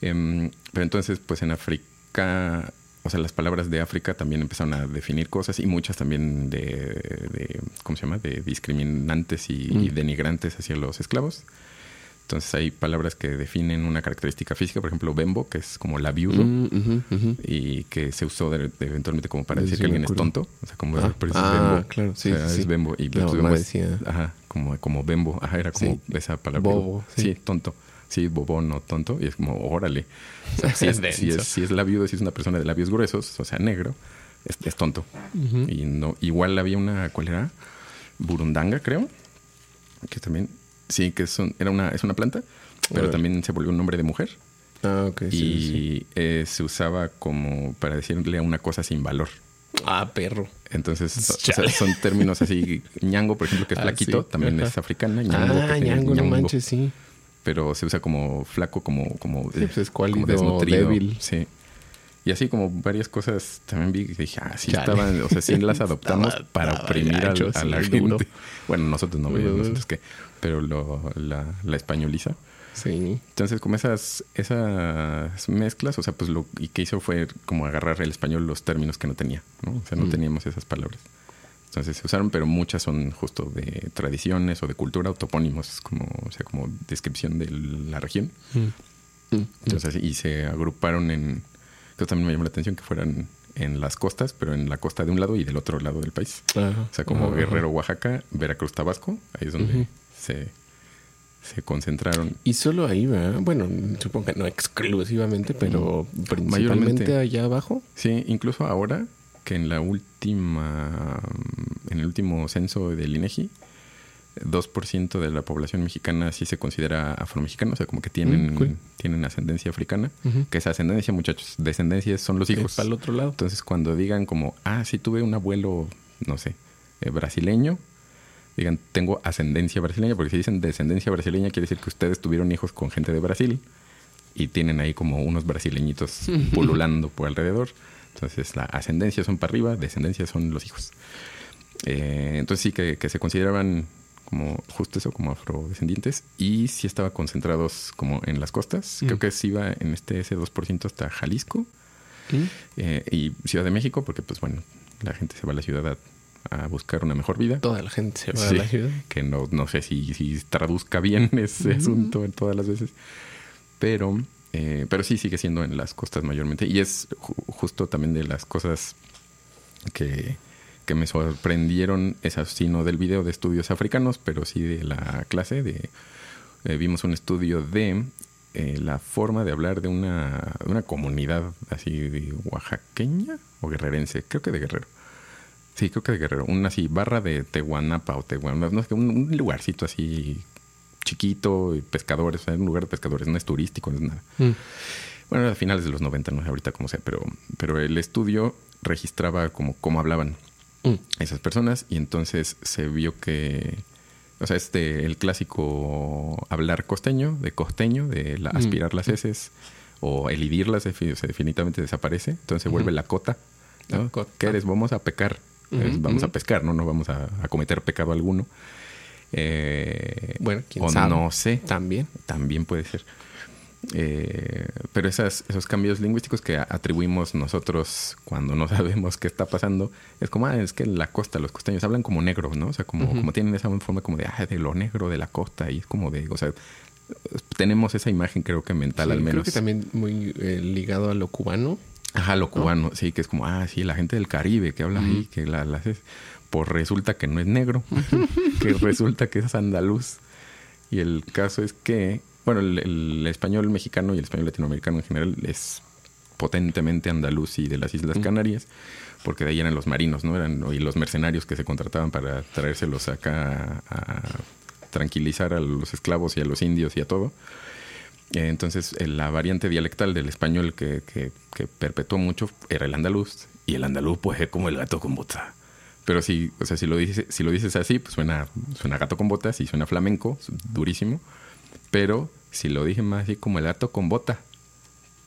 Em, pero entonces, pues en África, o sea, las palabras de África también empezaron a definir cosas y muchas también de, ¿cómo se llama?, de discriminantes y, y denigrantes hacia los esclavos. Entonces hay palabras que definen una característica física, por ejemplo, bembo, que es como la viudo, mm, y que se usó eventualmente como para decir que alguien es tonto. O sea, como ah, ah bembo. claro, sí, es bembo. Y decía. Ajá, como, como bembo. Ajá, era como esa palabra. Bobo. Sí. tonto. Sí, bobo, no tonto. Y es como, órale. O sea, (laughs) si, es, si, es, si es la viuda, si es una persona de labios gruesos, o sea, negro, es, es tonto. Y no, igual había una, ¿cuál era? Burundanga, creo. Que también Sí, que son, era una, es una planta, pero también se volvió un nombre de mujer. Ah, ok. y eh, se usaba como para decirle a una cosa sin valor. Ah, perro. Entonces, son términos así. (laughs) ñango, por ejemplo, que es ah, flaquito, también es africana. Ñango, ah, ñango, no manches, sí. Pero se usa como flaco, como, como, sí, pues es como desnutrido. Débil. Sí. Y así como varias cosas también vi que dije, ah, sí estaban, o sea, sí las (laughs) adoptamos para oprimir a, la gente. Bueno, nosotros no, nosotros que, pero lo, la, la españoliza. Sí. Entonces, como esas, esas mezclas, o sea, pues lo y que hizo fue como agarrar el español los términos que no tenía, ¿no? O sea, no mm. teníamos esas palabras. Entonces se usaron, pero muchas son justo de tradiciones o de cultura o topónimos, como, o sea, como descripción de la región. Mm. Entonces, y se agruparon en. Eso también me llamó la atención que fueran en las costas, pero en la costa de un lado y del otro lado del país. Ajá. O sea, como Ajá. Guerrero, Oaxaca, Veracruz, Tabasco, ahí es donde se, se concentraron. Y solo ahí, ¿verdad? Bueno, supongo que no exclusivamente, pero principalmente Mayormente. allá abajo. Sí, incluso ahora que en la última, en el último censo del INEGI, 2% de la población mexicana sí se considera afromexicana, o sea, como que tienen, Mm, cool. tienen ascendencia africana. Que esa ascendencia, muchachos, descendencia son los hijos. para el otro lado. Entonces, cuando digan como, ah, sí tuve un abuelo, no sé, eh, brasileño, digan, tengo ascendencia brasileña, porque si dicen descendencia brasileña, quiere decir que ustedes tuvieron hijos con gente de Brasil y tienen ahí como unos brasileñitos (laughs) pululando por alrededor. Entonces, la ascendencia son para arriba, descendencia son los hijos. Eh, entonces, sí que, que se consideraban como justo eso, como afrodescendientes, y sí estaba concentrados como en las costas. Mm. Creo que sí iba en este ese 2% hasta Jalisco. ¿Mm? Eh, y Ciudad de México, porque pues bueno, la gente se va a la ciudad a, a buscar una mejor vida. Toda la gente se va Sí, a la ciudad. Que no, no sé si, si traduzca bien (laughs) ese asunto en todas las veces. Pero, eh, pero sí sigue siendo en las costas mayormente. Y es ju- justo también de las cosas que, que me sorprendieron, es así no del video de estudios africanos, pero sí de la clase de eh, vimos un estudio de eh, la forma de hablar de una, de una comunidad así de oaxaqueña o guerrerense, creo que de Guerrero. Sí, creo que de Guerrero. Una así, barra de Tehuanapa o Tehuanapa, no sé, un, un lugarcito así chiquito, y pescadores, o sea, un lugar de pescadores, no es turístico, no es nada. Mm. Bueno, a finales de los 90, no sé ahorita cómo sea, pero, pero el estudio registraba como cómo hablaban Mm. esas personas y entonces se vio que, o sea, este, el clásico hablar costeño, de costeño, de la- Mm. aspirar las heces o elidirlas, o sea, definitivamente desaparece, entonces se vuelve la cota. ¿no? La cota. ¿Qué eres? Vamos a pecar. Vamos a pescar, ¿no? No vamos a, a cometer pecado alguno. Eh, Bueno, quién o sabe. no sé. También. También puede ser. Eh, pero esas, esos cambios lingüísticos que atribuimos nosotros cuando no (laughs) sabemos qué está pasando, es como, ah, es que la costa los costeños hablan como negro, ¿no? O sea, como, como tienen esa forma como de, ah, de lo negro de la costa, y es como de, o sea, tenemos esa imagen creo que mental Sí, al menos. Creo que también muy eh, ligado a lo cubano. Ajá, lo cubano, sí, que es como, ah, sí, la gente del Caribe que habla ahí, que la, la haces. Pues resulta que no es negro, (laughs) (laughs) que resulta que es andaluz. Y el caso es que, bueno, el, el español mexicano y el español latinoamericano en general es potentemente andaluz y de las Islas. Canarias, porque de ahí eran los marinos, ¿no? Eran y los mercenarios que se contrataban para traérselos acá a, a tranquilizar a los esclavos y a los indios y a todo. Entonces, la variante dialectal del español que, que, que perpetuó mucho era el andaluz. Y el andaluz, pues, es como el gato con botas. Pero si, o sea, si lo dices, si lo dices así, pues suena, suena gato con botas y suena flamenco, durísimo. Pero si lo dije más así como el gato con bota,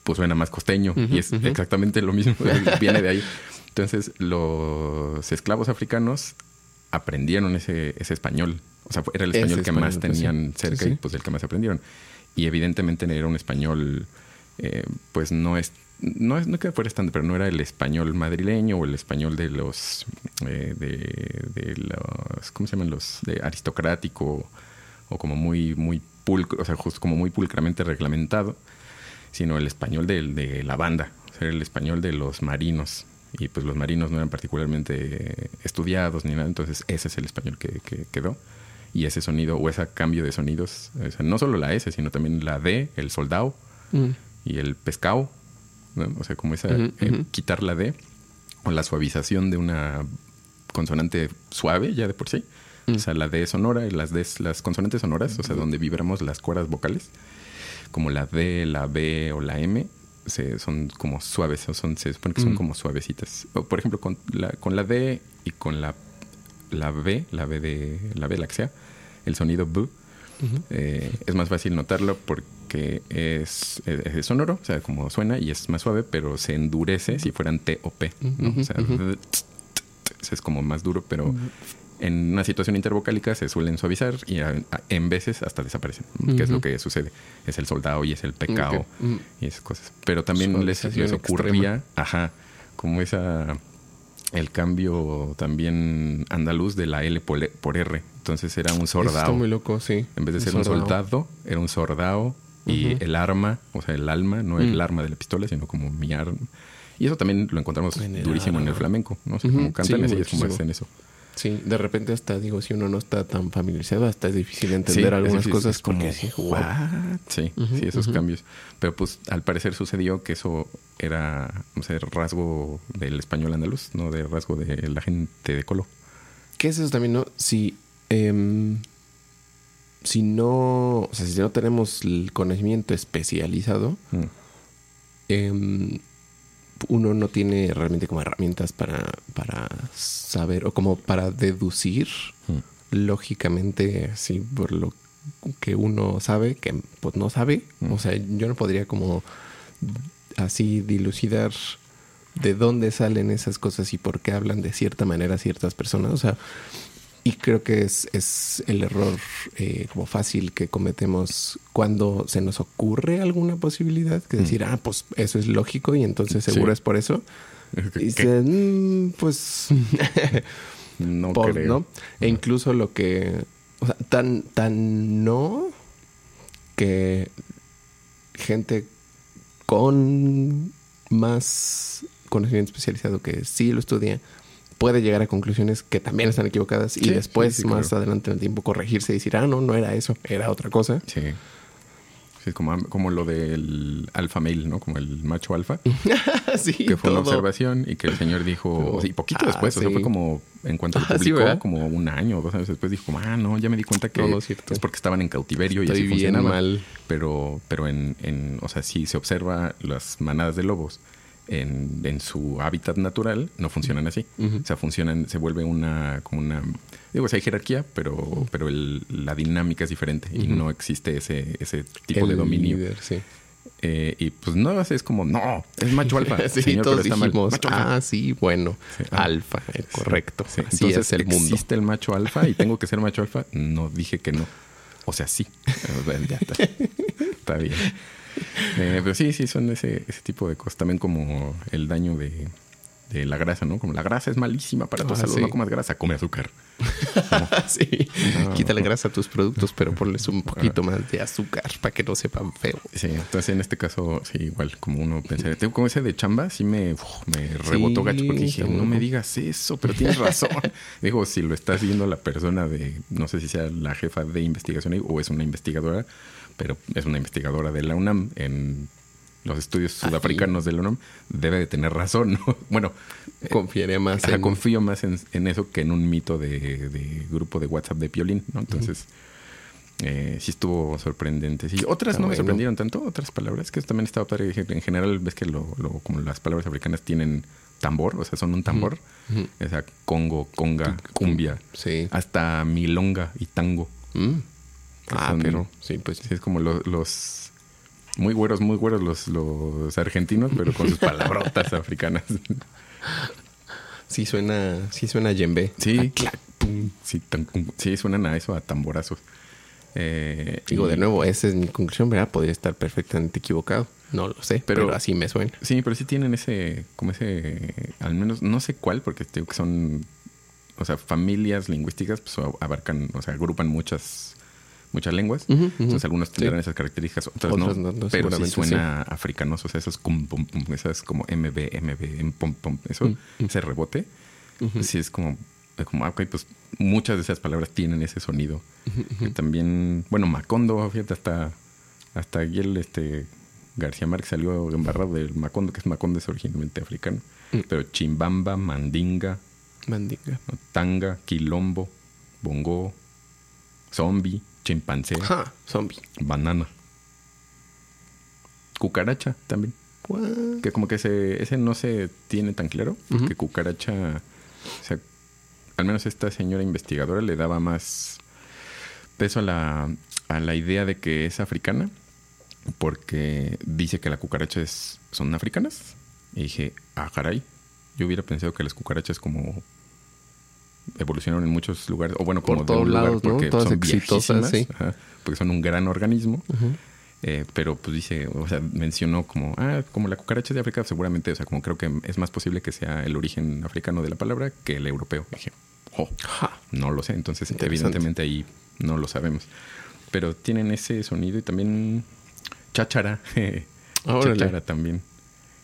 pues suena más costeño. Y es exactamente lo mismo, (laughs) (laughs) viene de ahí. Entonces, los esclavos africanos aprendieron ese, ese español. O sea, era el Ese español que español, más pues, tenían cerca sí. y pues el que más aprendieron. Y evidentemente era un español, eh, pues no es, no es, no que fuera estándar, pero no era el español madrileño o el español de los, eh, de, de los, ¿cómo se llaman los? De aristocrático o como muy, muy pulcro, o sea, justo como muy pulcramente reglamentado, sino el español del- de, la banda, o sea, el español de los marinos. Y pues los marinos no eran particularmente estudiados ni nada, entonces ese es el español que, que quedó. Y ese sonido o ese cambio de sonidos, o sea, no solo la S, sino también la D, el soldado Mm. y el pescado, ¿no? o sea, como esa, eh, quitar la D o la suavización de una consonante suave ya de por sí. Mm. O sea, la D sonora y las D, las consonantes sonoras, o sea, donde vibramos las cuerdas vocales, como la D, la B o la M, se, son como suaves, o son, se supone que son Mm. como suavecitas. O, por ejemplo, con la, con la D y con la, la B, la B de la B láctea, el sonido B, eh, es más fácil notarlo porque es, es- es sonoro, o sea, como suena y es más suave, pero se endurece si fueran T o P, ¿no? O sea, (laughs) es como más duro, pero en una situación intervocálica se suelen suavizar y a- a- en veces hasta desaparecen, que es lo que sucede. Es el soldado y es el pecado. Mm. y esas cosas. Pero también les, les ocurría, extrema. ajá, como esa el cambio también andaluz de la L por, por R. Entonces era un Eso está sordao. muy loco, sí. En vez de ser un soldado. era un sordao. Y el arma, o sea, el alma, no Mm. el arma de la pistola, sino como mi arma. Y eso también lo encontramos En durísimo en el flamenco, ¿no? O sea, como cantan sí, así, es como hacen eso. Sí, de repente hasta digo, si uno no está tan familiarizado, hasta es difícil entender algunas cosas como, porque sí, wow. Sí, sí, esos cambios. Pero pues al parecer sucedió que eso era, no sé, rasgo del español andaluz, no de rasgo de la gente de Colo. ¿Qué es eso también, no? Si, em, si no, o sea, si no tenemos el conocimiento especializado, Mm. em, uno no tiene realmente como herramientas para, para saber o como para deducir Mm. lógicamente, sí, por lo que uno sabe, que pues no sabe. Mm. O sea, yo no podría como así dilucidar de dónde salen esas cosas y por qué hablan de cierta manera ciertas personas. O sea, y creo que es, es el error eh, como fácil que cometemos cuando se nos ocurre alguna posibilidad, que decir, ah, pues eso es lógico y entonces seguro Sí. es por eso. Y dices, "Mm, pues (laughs) No Pod, creo. ¿no? E incluso lo que. O sea, tan, tan no que gente con más conocimiento especializado que sí lo estudia puede llegar a conclusiones que también están equivocadas y Sí, después, sí, sí, más claro. adelante en el tiempo, corregirse y decir, ah, no, no era eso, era otra cosa. Sí. Sí, como, como lo del alfa male, ¿no? Como el macho alfa, (laughs) sí, que fue una todo. observación y que el señor dijo, (laughs) y poquito ah, después, o sea, sí. fue como, en cuanto lo Ah, (laughs) sí, publicó, como un año o dos años después, dijo como, ah, no, ya me di cuenta que es cierto. es porque estaban en cautiverio y Estoy así bien funcionaba. mal. Pero, pero en, en, o sea, si se observa las manadas de lobos en, en su hábitat natural, no funcionan así. O sea, funcionan, se vuelve una, como una, digo, o sea, hay jerarquía, pero, pero el- la dinámica es diferente y no existe ese, ese tipo El de dominio. líder, sí. Eh, y pues no, es como, no, es macho alfa. (laughs) sí, Señor, todos pero está mal. dijimos, Macho alfa. ah, sí, bueno, Sí, ah. alfa, eh, correcto. Sí, Así Entonces, es el mundo. ¿existe el macho alfa y tengo que ser macho alfa? No, dije que no. O sea, sí. (laughs) Está. (laughs) Está bien. Eh, pero sí, sí, son ese, ese tipo de cosas. También como el daño de, de la grasa, ¿no? Como la grasa es malísima para tu Ah, salud. sí. No comas grasa, come azúcar. (laughs) sí. No. Quítale grasa a tus productos, pero ponles un poquito más de azúcar para que no sepan feo. Sí, entonces en este caso, sí, igual, como uno pensaría. Tengo como ese de chamba, sí me, uf, me rebotó gacho porque dije, no me digas eso, pero tienes razón. (laughs) Digo, si lo está viendo la persona de, no sé si sea la jefa de investigación o es una investigadora, pero es una investigadora de la UNAM en los estudios Ahí. sudafricanos de la UNAM, debe de tener razón, ¿no? (laughs) Bueno, Confiaría más ajá, en... confío más en, en eso que en un mito de, de grupo de WhatsApp de Piolín, ¿no? Entonces, eh, sí estuvo sorprendente. Sí, otras Está no me sorprendieron tanto, otras palabras que también estaba padre. En general, ves que lo, lo- como las palabras africanas tienen tambor, o sea, son un tambor. Ujú. O sea, Congo, conga, cumbia, Sí. hasta milonga y tango. Mm. Que Ah, son- pero sí, pues Sí, es como lo- los muy güeros, muy güeros los, los argentinos, pero con sus (laughs) palabrotas africanas. sí suena, sí suena yembe. Sí. Ah, clac, pum. Sí, tan- sí, suenan a eso, a tamborazos. Eh, Digo, de nuevo, esa es mi conclusión, ¿verdad? Podría estar perfectamente equivocado. No lo sé, pero, Pero- así me suena. Sí, pero sí tienen ese, como ese, al menos, no sé cuál, porque digo que son, o sea, familias lingüísticas, pues abarcan, o sea, agrupan muchas, muchas lenguas. Entonces algunos Sí. tendrán esas características, otras, Otras no, pero sí suena africanos, o sea, esos cum, pum, pum, esas como MB, MB, pum, pum, eso, mm. ese rebote, sí es como, como, ah, ok, pues muchas de esas palabras tienen ese sonido. Que también, bueno, Macondo, fíjate, hasta, hasta aquí el este García Márquez salió embarrado del Macondo, que es Macondo es originalmente africano. Mm. Pero Chimbamba, Mandinga, Mandinga. Tanga, Quilombo, Bongo, Zombie, Chimpancé, Ajá, zombie. Banana. Cucaracha también. What? Que como que ese, ese no se tiene tan claro. Porque cucaracha, o sea, al menos esta señora investigadora le daba más peso a la, a la idea de que es africana. Porque dice que las cucarachas son africanas. Y dije, ah, caray. Yo hubiera pensado que las cucarachas como evolucionaron en muchos lugares. O bueno, Por como de todos un lugar lados, ¿no? porque Todas son exitosas, viejísimas, sí. ajá, porque son un gran organismo. Eh, pero pues dice, o sea, mencionó como, ah, como la cucaracha de África, seguramente, o sea, como creo que es más posible que sea el origen africano de la palabra que el europeo. dije, oh, no lo sé, entonces evidentemente ahí no lo sabemos. Pero tienen ese sonido y también cháchara, (laughs) cháchara también.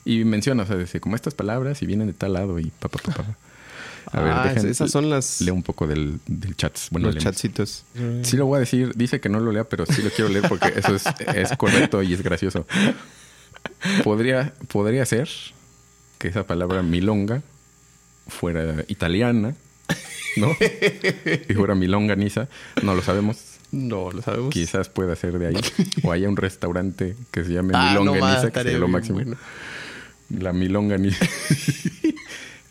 Y menciona, o sea, dice, como estas palabras y vienen de tal lado y papá, papá. Pa, A ver, ah, esas son las. Leo un poco del, del chat. Bueno, los chatcitos. Sí lo voy a decir. Dice que no lo lea, pero sí lo quiero leer porque eso es, es correcto y es gracioso. Podría, podría ser que esa palabra milonga fuera italiana, ¿no? y fuera milonganiza. No lo sabemos. No lo sabemos. Quizás pueda ser de ahí. o haya un restaurante que se llame ah, milonganiza, que sería lo máximo. La milonganiza. (laughs)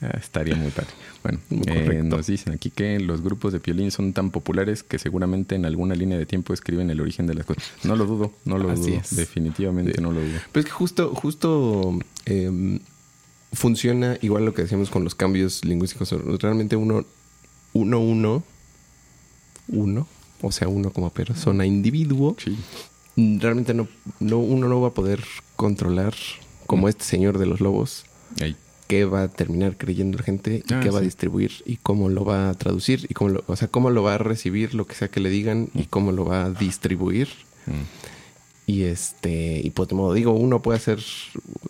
Ah, estaría muy padre. Bueno, eh, nos dicen aquí que los grupos de piolín son tan populares que seguramente en alguna línea de tiempo escriben el origen de las cosas. No lo dudo, no lo dudo. Definitivamente no lo dudo. Pero es que justo, justo em, funciona igual lo que decíamos con los cambios lingüísticos. Realmente uno, uno, uno, uno, o sea, uno como persona individuo, realmente no, no, uno no va a poder controlar como este señor de los lobos qué va a terminar creyendo la gente y ah, qué va a distribuir y cómo lo va a traducir y cómo lo, o sea, cómo lo va a recibir lo que sea que le digan y cómo lo va a distribuir. Mm. Y este, y pues de modo digo, uno puede hacer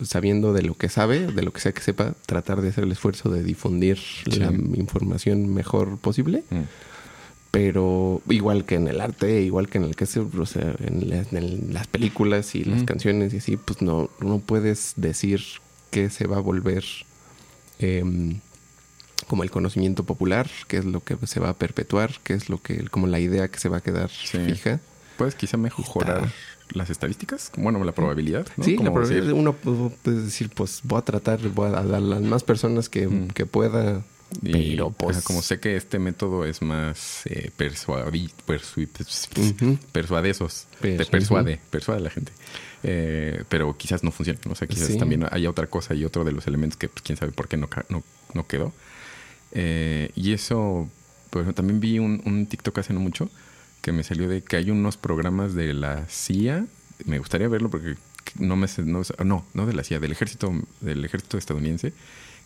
sabiendo de lo que sabe, de lo que sea que sepa, tratar de hacer el esfuerzo de difundir la información mejor posible. Mm. Pero igual que en el arte, igual que en el que se, o sea, en, las películas y las mm. canciones y así, pues no, no puedes decir que se va a volver Em, como el conocimiento popular, que es lo que se va a perpetuar, que es lo que, como la idea que se va a quedar fija. Puedes quizá mejorar las estadísticas, bueno, la probabilidad. Sí, la probabilidad. Uno puede decir, pues voy a tratar, voy a dar las más personas que, mm. que pueda pero pues... como sé que este método es más eh, persuadi, persuadesos, te persuade, persuade a la gente. Eh, pero quizás no funcione. O sea, quizás también haya otra cosa y otro de los elementos que pues, quién sabe por qué no, no, quedó. Eh, y eso, pues también vi un, un, TikTok hace no mucho que me salió de que hay unos programas de la CIA. Me gustaría verlo porque no me no, no, no de la CIA, del ejército, del ejército estadounidense,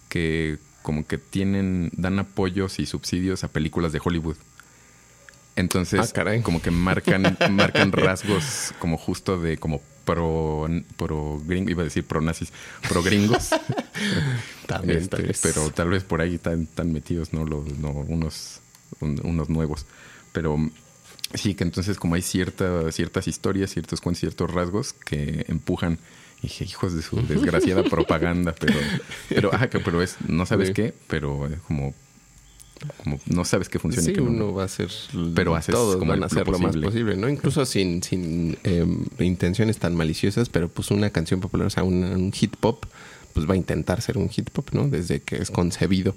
que como que tienen, dan apoyos y subsidios a películas de Hollywood. Entonces, ah, como que marcan, marcan (laughs) rasgos como justo de como pro, pro gringo, iba a decir pro nazis, pro gringos. (laughs) Este, pero tal vez por ahí están, metidos, ¿no? Los, no unos, unos nuevos. Pero sí, que entonces como hay cierta, ciertas historias, ciertos cuentos, ciertos rasgos que empujan dije, hijos de su desgraciada (laughs) propaganda, pero, pero, que, pero es, no sabes qué, pero como, como no sabes qué funciona. Sí, uno va a hacer, pero haces todos como van a hacer lo, más posible, ¿no? Incluso sin, sin em, intenciones tan maliciosas, pero pues una canción popular, o sea, un, hit pop, pues va a intentar ser un hit pop, ¿no? Desde que es concebido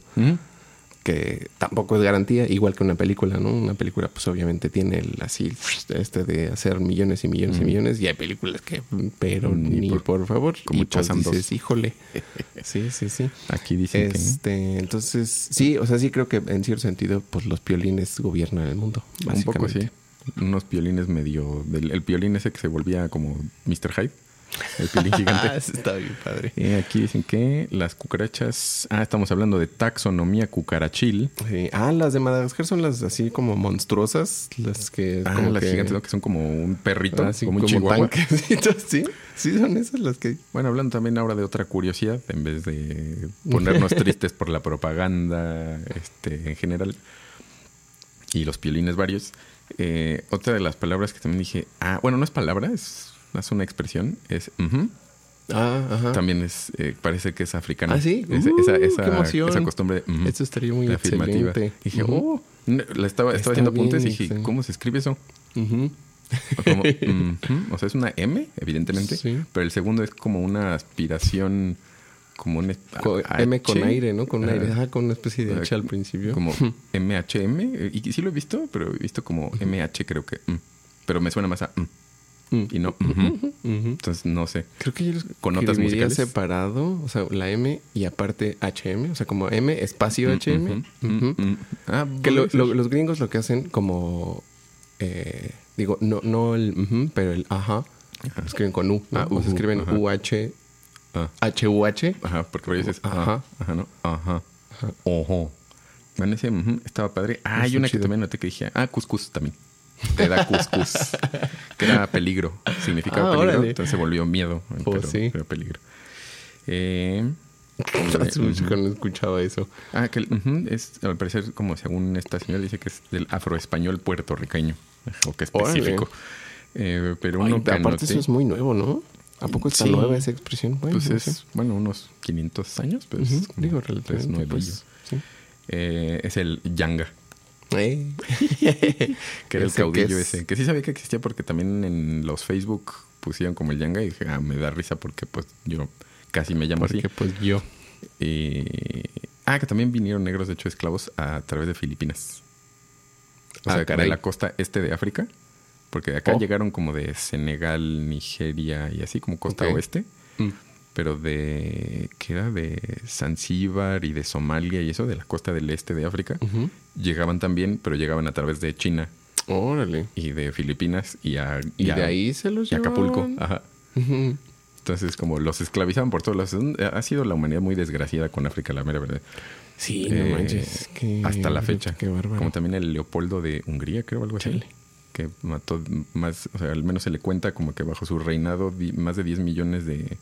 que tampoco es garantía, igual que una película, ¿no? Una película, pues obviamente tiene el así, este de hacer millones y millones y millones, y hay películas que, pero ni, por, favor, como y pues dices, híjole. (laughs) sí, sí, sí. Aquí dice este, Entonces, sí, o sea, sí creo que en cierto sentido, pues los piolines gobiernan el mundo. Un poco, sí. Unos piolines medio, el piolín ese que se volvía como Mr. Hyde. El pilín (laughs) gigante. Ah, está bien padre. Y aquí dicen que las cucarachas. Ah, estamos hablando de taxonomía cucarachil. Ah, las de Madagascar son las así como monstruosas. Las que. Ah, como las gigantes, que son como un perrito. Así como, un chihuahua. (laughs) sí. Sí, son esas las que. Bueno, hablando también ahora de otra curiosidad, en vez de ponernos (laughs) tristes por la propaganda este, en general y los piolines varios. Eh, otra de las palabras que también dije, ah, bueno, no es palabra, es es una expresión, es Ah, ajá. También es, eh, parece que es africana. Ah, sí. esa, uh, esa, costumbre de, Esto estaría muy afirmativa. Y dije, oh, la estaba, estaba haciendo apuntes y dije, ¿cómo se escribe eso? o, sea, es una M, evidentemente, pero el segundo es como una aspiración, como un M con aire, ¿no? Con aire, con una especie de H al principio. Como MHM, y sí lo he visto, pero he visto como MH, creo que. Mm, pero me suena más a. Mm. Y no. Entonces, no sé. Creo que yo con notas musicales separado, o sea, la M y aparte HM, o sea, como M espacio HM. Ah, que los gringos lo que hacen como, eh, digo, no, no el, pero el ajá, Escriben con U. Ah, o se ujú, escriben ajá. UH, Ah, H-U-H. ajá, porque por dices, Ajá. ajá, ajá, ¿no? Ajá. Ojo. Bueno, ese estaba padre. Ah, hay una que también noté que dije, ah, cuscús también. Te da cuscús. (laughs) que era peligro. Significaba Ah, peligro. órale. Entonces se volvió miedo. Oh, pero sí. era peligro. Eh, (laughs) Hace mucho que no escuchaba eso. ah, que es, al parecer, como según esta señora, dice que es del afroespañol puertorriqueño. O que específico. Eh, pero Ay, uno que aparte anoté, eso es muy nuevo, ¿no? ¿A poco está Sí. nueva esa expresión? Bueno, pues es, bueno, unos 500 años. Pues, Ujú, como Digo, relativamente. nuevillo. Pues, sí. Eh, es el Yanga. Eh. (laughs) Que era el caudillo es- ese. Que sí sabía que existía porque también en los Facebook pusieron como el Yanga y dije, ah, me da risa porque pues yo casi me llamo Porque así. pues yo. Ah, que también vinieron negros, de hecho, esclavos a través de Filipinas. O Ah, sea, caray. de la costa este de África. Porque de acá Oh. llegaron como de Senegal, Nigeria y así como costa oeste. Mm. Pero de... ¿Qué era? De Zanzíbar y de Somalia y eso, de la costa del este de África. Llegaban también, pero llegaban a través de China Órale. y de Filipinas y a, Y a- de ahí se los y a Acapulco. llevaban. Ajá. Entonces, como los esclavizaban por todos lados. Un- Ha sido la humanidad muy desgraciada con África, la mera verdad. Sí, no Eh, manches. qué- hasta la fecha. Qué bárbaro. Como también el Leopoldo de Hungría, creo, algo así. Chale. Que mató más, o sea, al menos se le cuenta como que bajo su reinado más de 10 millones de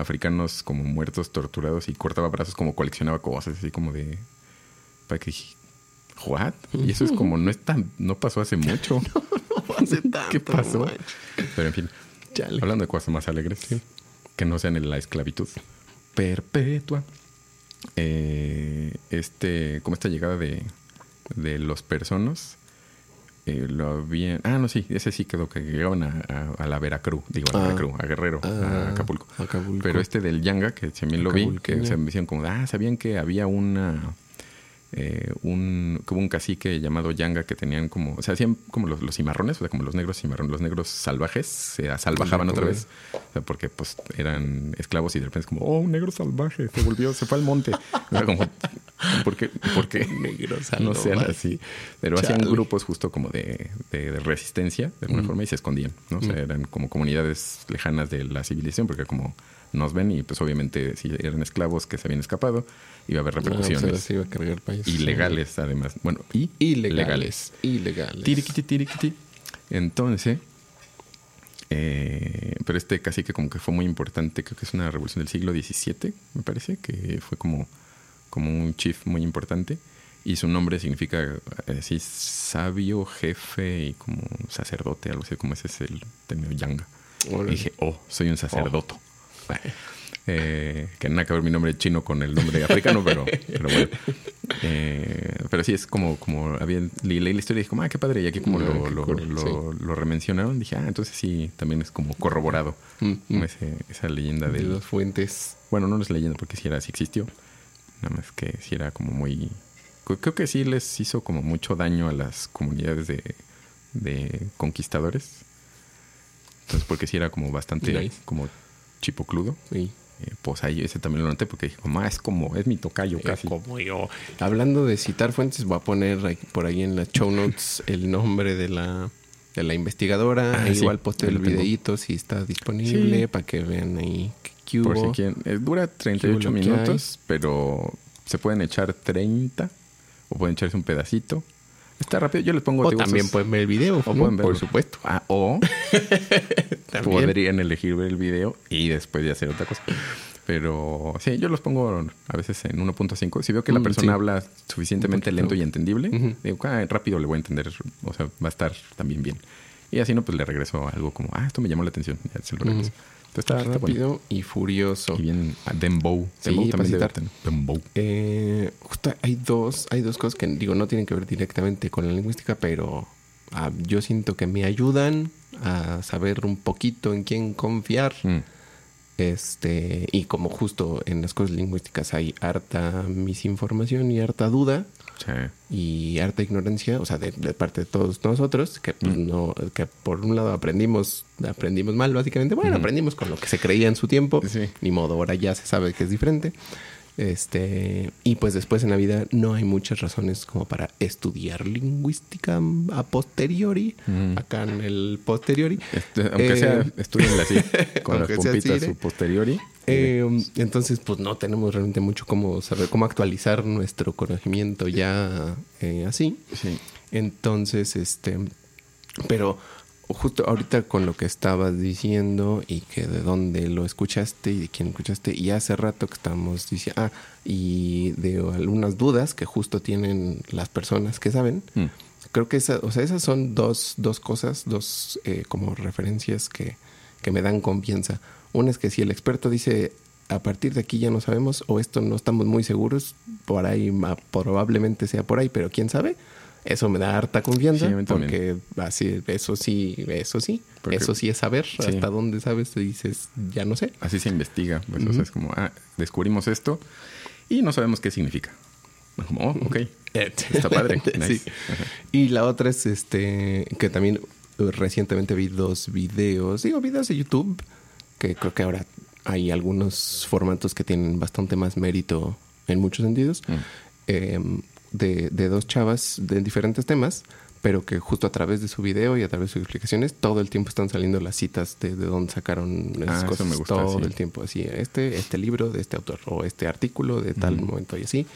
africanos como muertos, torturados y cortaba brazos, como coleccionaba cosas, así como de... Para que dije, ¿what? Y eso es como, no es tan, no pasó hace mucho. (laughs) hace (laughs) ¿Qué tanto, pasó? manches. Pero en fin, Chale. hablando de cosas más alegres, que no sean en la esclavitud perpetua. eh, este, como esta llegada de, de los personas, eh, lo habían. Ah, no, sí, ese sí quedó que llegaban a, a- a la Veracruz, digo, a Ah. Veracruz, a Guerrero, Ah, a Acapulco. Acapulco. Pero este del Yanga, que también lo vi, que se me decían como, ah, sabían que había una. Eh, un, hubo un cacique llamado Yanga que tenían como, o sea, hacían como los, los cimarrones, o sea, como los negros cimarrones, los negros salvajes, se salvajaban otra como- vez, o sea, porque pues eran esclavos y de repente es como, oh, un negro salvaje, se volvió, se fue al monte. Era como, ¿por qué? ¿Por qué? (laughs) Negro no sean así. Pero hacían grupos justo como de, de- de resistencia, de alguna Mm. forma, y se escondían, ¿no? O sea, eran como comunidades lejanas de la civilización, porque como nos ven y pues obviamente si eran esclavos que se habían escapado, iba a haber No, pues, repercusiones sí iba a cargar payasos. ilegales además. Bueno, y Ilegales. Ilegales. Tiriquiti, tiriquiti. Entonces, eh, pero este casi que como que fue muy importante, creo que es una revolución del siglo XVII, me parece, que fue como, como un chief muy importante. Y su nombre significa eh, así sabio, jefe y como sacerdote, algo así como ese es el término yanga. Y dije, oh, soy un sacerdote. (laughs) Eh, que nada que ver mi nombre chino con el nombre africano, pero, pero bueno. Eh, pero sí, es como, como había, leí, leí la historia y dije, como, ah, qué padre. Y aquí como Ah, lo, lo, cool, lo, sí. lo remencionaron, dije, ah, entonces sí, también es como corroborado. Mm, como mm. ese- esa leyenda De del... las fuentes. Bueno, no es leyenda porque sí era, sí existió. Nada más que sí era como muy... Creo que sí les hizo como mucho daño a las comunidades de, de conquistadores. Entonces, porque sí era como bastante Nice. como chipocludo. Sí. Eh, pues ahí ese también lo noté porque dije, ah, es como, es mi tocayo Eh, casi. Como yo. Hablando de citar fuentes, voy a poner por ahí en las show notes el nombre de la, de la investigadora. Ah, sí, igual posteo el videíto si está disponible Sí. para que vean ahí qué- Por si quieren. Eh, dura 38 lo que minutos, pero se pueden echar 30 o pueden echarse un pedacito. Está rápido. Yo les pongo O también pueden ver el video, O pueden verlo. por supuesto. Ah, o (laughs) podrían elegir ver el video y después de hacer otra cosa. Pero sí, yo los pongo a veces en 1.5. Si veo que la Mm, persona sí. habla suficientemente lento y entendible, Ujú. digo, ah, rápido le voy a entender. O sea, va a estar también bien. Y así no, pues le regreso algo como, ah, esto me llamó la atención. Ya se lo regreso. Está, bueno. Rápido y furioso. Y bien Dembow. Sí, Dembow para también debe tener. Dembow. Eh, justo hay dos, hay dos cosas que digo no tienen que ver directamente con la lingüística, pero ah, yo siento que me ayudan a saber un poquito en quién confiar. Mm. Este, y como justo en las cosas lingüísticas hay harta misinformación y harta duda Sí. y harta ignorancia, o sea, de, de parte de todos nosotros, que pues, Mm. no, que por un lado aprendimos, aprendimos mal, básicamente. Bueno, aprendimos con lo que se creía en su tiempo, Sí. ni modo, ahora ya se sabe que es diferente. Este, y pues después en la vida no hay muchas razones como para estudiar lingüística a posteriori, Mm. acá en el posteriori. Este, aunque Eh, sea, estudienla así, (laughs) con las pompitas así, su ¿eh? posteriori. Eh, entonces, pues no tenemos realmente mucho cómo saber cómo actualizar nuestro conocimiento ya eh, así. Sí. Entonces, este, pero justo ahorita con lo que estabas diciendo y que de dónde lo escuchaste y de quién escuchaste, y hace rato que estamos diciendo, ah, y de algunas dudas que justo tienen las personas que saben. Mm. Creo que esa, o sea, esas son dos, dos cosas, dos eh, como referencias que, que me dan confianza. Una es que si el experto dice a partir de aquí ya no sabemos o esto no estamos muy seguros, por ahí probablemente sea por ahí, pero quién sabe. Eso me da harta confianza Sí, porque así eso sí, eso sí, Porque- eso sí es saber Sí. hasta dónde sabes y dices ya no sé. Así se investiga. Pues, o Ujú. sea, es como, ah, descubrimos esto y no sabemos qué significa. Como, oh, ok. Está padre. (laughs) Nice. Sí. Y la otra es este que también eh, recientemente vi dos videos, digo videos de YouTube, que creo que ahora hay algunos formatos que tienen bastante más mérito en muchos sentidos, Mm. eh, de, de dos chavas de diferentes temas, pero que justo a través de su video y a través de sus explicaciones, todo el tiempo están saliendo las citas de, de dónde sacaron esas Ah, cosas. me gusta, todo sí. el tiempo, así, este, este libro de este autor, o este artículo de tal momento y así.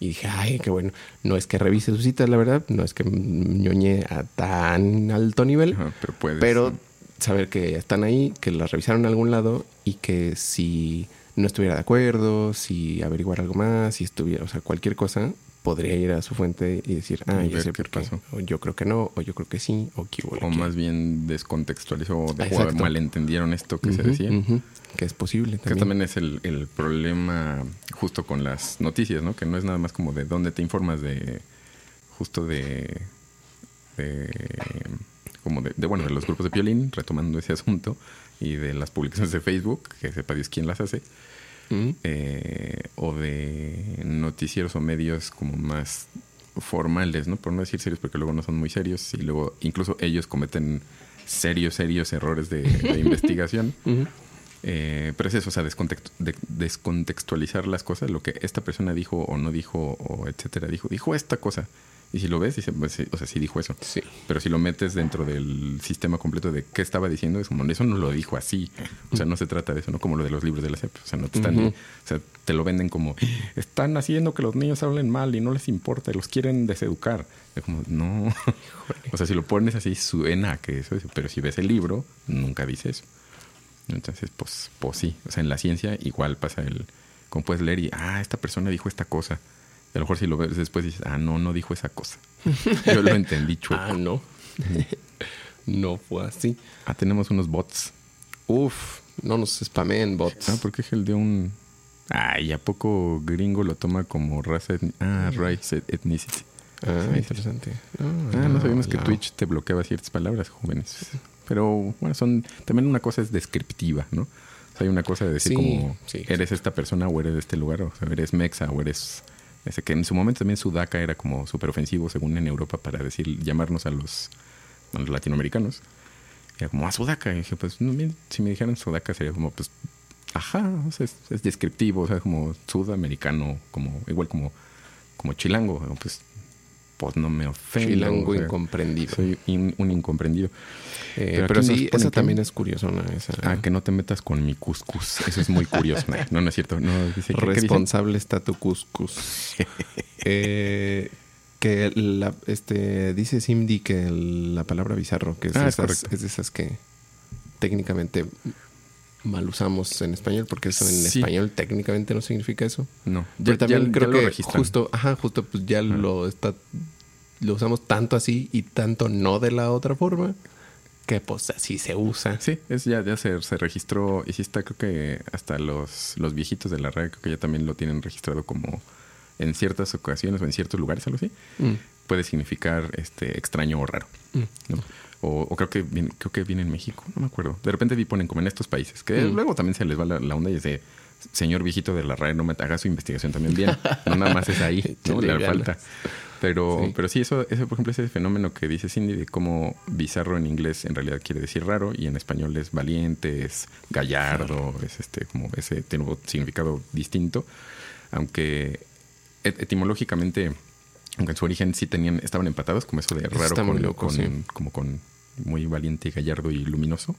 Y dije, ay, qué bueno. No es que revise sus citas, la verdad. No es que ñoñe a tan alto nivel. Ajá, pero puedes. pero saber que están ahí, que las revisaron en algún lado y que si no estuviera de acuerdo, si averiguar algo más, si estuviera, o sea, cualquier cosa, podría ir a su fuente y decir, ah, Y ya ver sé qué pasó. O yo creo que no, o yo creo que sí, o que O aquí. más bien descontextualizó o de- malentendieron esto que se decía. Que es posible Que también. también es el, el problema justo con las noticias, ¿no? Que no es nada más como de dónde te informas de justo de, de como de, de, bueno, de los grupos de violín, retomando ese (laughs) asunto, y de las publicaciones de Facebook, que sepa Dios quién las hace, Eh, o de noticieros o medios como más formales, ¿no? Por no decir serios, porque luego no son muy serios, y luego incluso ellos cometen serios, serios errores de, de (laughs) investigación. Eh, pero es eso, o sea, descontext- de- descontextualizar las cosas, lo que esta persona dijo o no dijo, o etcétera, dijo, dijo esta cosa. Y si lo ves, dice, pues, sí, o sea, sí dijo eso. Sí. Pero si lo metes dentro del sistema completo de qué estaba diciendo, es como, eso no lo dijo así. O sea, no se trata de eso, no como lo de los libros de la SEP. O sea, no te están, o sea, te lo venden como, están haciendo que los niños hablen mal y no les importa y los quieren deseducar. Es como, no. o sea, si lo pones así, suena a que eso es, pero si ves el libro, nunca dice eso. Entonces, pues, pues sí. O sea, en la ciencia igual pasa el, como puedes leer y, ah, esta persona dijo esta cosa. A lo mejor si lo ves después dices, ah, no, no dijo esa cosa. (laughs) Yo lo entendí chueco. Ah, no. no fue así. Ah, tenemos unos bots. Uf, no nos spameen bots. Ah, porque es el de un. Ay, ¿a poco gringo lo toma como raza etni- Ah, race et- ethnicity. Ah, Sí, interesante. Ah, no sabíamos que Twitch te bloqueaba ciertas palabras, jóvenes. Pero bueno, son. También una cosa es descriptiva, ¿no? O sea, hay una cosa de decir Sí, como sí, eres esta persona o eres de este lugar, o sea, eres mexa o eres. Ese que en su momento también Sudaca era como súper ofensivo, según en Europa, para decir, llamarnos a los, a los latinoamericanos. Era como, ah, Sudaca. Y dije, pues, si me dijeran Sudaca sería como, pues, ajá, es descriptivo, o sea, como sudamericano, como, igual como, como chilango, pues, pues no me ofendo. Chilango o sea, incomprendido. Soy in- un incomprendido. Eh, Pero sí, esa que- también es curiosa. Esa, Ah, que no te metas con mi cuscus. Eso es muy curioso. (laughs) no, no es cierto. No, dice, ¿qué- qué dicen? Responsable está tu cuscus. (laughs) Eh, que la, este, dice Simdi que el- la palabra bizarro, que es, Ah, es de esas que técnicamente mal usamos en español, porque eso en Sí. español técnicamente no significa eso. No, Pero también creo lo que justo, ajá, justo pues ya lo está, lo usamos tanto así y tanto no de la otra forma, que pues así se usa. Sí, es ya, ya se, se registró y sí está, creo que hasta los, los viejitos de la red, creo que ya también lo tienen registrado como en ciertas ocasiones o en ciertos lugares, algo así. Mm. Puede significar este extraño o raro. ¿no? O, o creo que viene, creo que viene en México, no me acuerdo. De repente vi ponen como en estos países, que Mm. luego también se les va la, la onda y es de señor viejito de la RAE, no me haga su investigación también bien. (laughs) No nada más es ahí, ¿no? Le ganas. falta. Pero Sí. pero sí, eso, eso, por ejemplo, ese fenómeno que dice Cindy de cómo bizarro en inglés en realidad quiere decir raro y en español es valiente, es gallardo, es este, como ese tiene un significado distinto. aunque et- etimológicamente, aunque en su origen sí tenían, estaban empatados, como eso de raro con, loco, con- sí. como con muy valiente, gallardo y luminoso.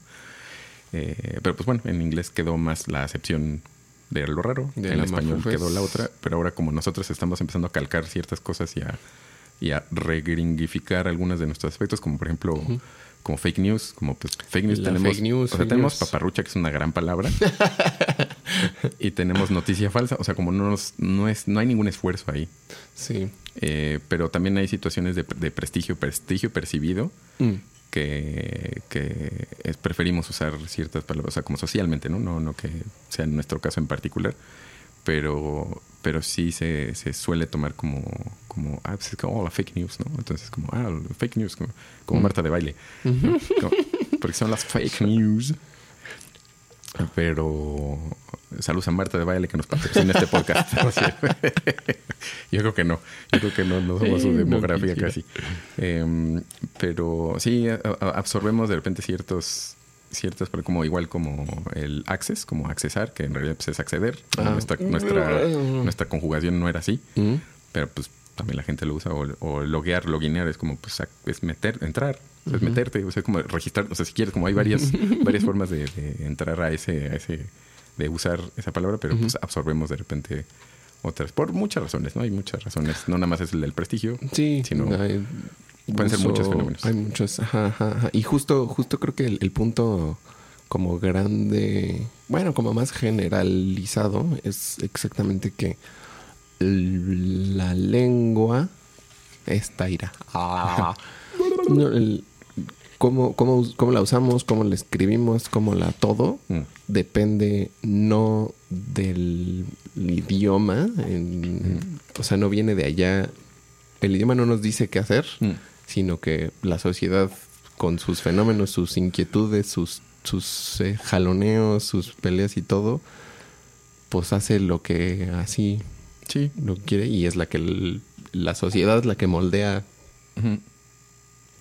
Eh, pero pues bueno, en inglés quedó más la acepción de lo raro, De en español mafufes. quedó la otra, pero ahora como nosotros estamos empezando a calcar ciertas cosas y a, y a regringificar algunos de nuestros aspectos, como por ejemplo como fake news, como pues fake news La tenemos, fake news, o sea, tenemos news. paparrucha que es una gran palabra (laughs) y tenemos noticia falsa, o sea, como no nos, no es no hay ningún esfuerzo ahí. Sí. Eh, pero también hay situaciones de, de prestigio, prestigio percibido Mm. Que, que es- preferimos usar ciertas palabras, o sea, como socialmente, ¿no? No, no que sea en nuestro caso en particular, pero, pero sí se, se suele tomar como, como, ah, pues es como oh, la fake news, ¿no? Entonces, como, ah, fake news, como, como Marta de baile, ¿no? Como- porque son las fake news. Pero saludos a Marta de Baile que nos patrocina este podcast. (laughs) Yo creo que no. Yo creo que no, no somos su no demografía casi. Em, pero sí, absorbemos de repente ciertos ciertas, pero como igual como el access, como accesar, que en realidad pues, es acceder. Ah. Nuestra, nuestra, nuestra conjugación no era así, Mm. pero pues también la gente lo usa. O, o loguear, loginear es como pues es meter, entrar, o sea, meterte, o sea, como registrar, o sea, si quieres, como hay varias, (laughs) varias formas de, de entrar a ese, a ese, de usar esa palabra, pero pues absorbemos de repente otras, por muchas razones, ¿no? Hay muchas razones, no nada más es el del prestigio, Sí, sino hay pueden ser muchos fenómenos. Hay muchos, ajá, ajá, ajá. Y justo, justo creo que el, el punto como grande, bueno, como más generalizado, es exactamente que la lengua es taira. (laughs) No, el- cómo, cómo, cómo la usamos, cómo la escribimos, cómo la todo, Mm. depende no del idioma, en- o sea, no viene de allá. El idioma no nos dice qué hacer, Mm. sino que la sociedad con sus fenómenos, sus inquietudes, sus, sus eh, jaloneos, sus peleas y todo, pues hace lo que así Sí. lo quiere y es la que el- la sociedad la que moldea.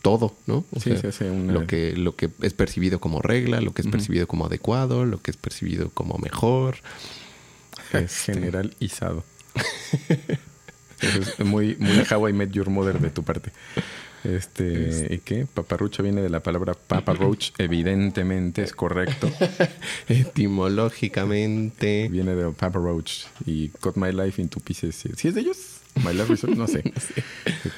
Todo, ¿no? O Sí, sea, se hace una- lo que lo que es percibido como regla, lo que es percibido como adecuado, lo que es percibido como mejor. (laughs) Este, generalizado. Es muy, muy How I Met Your Mother de tu parte. Este, ¿y qué? Paparrucha viene de la palabra Papa Roach, evidentemente es correcto. (laughs) etimológicamente Viene de Papa Roach y Cut My Life into Pieces. ¿Sí es de ellos? My Life Resort, (laughs) no sé.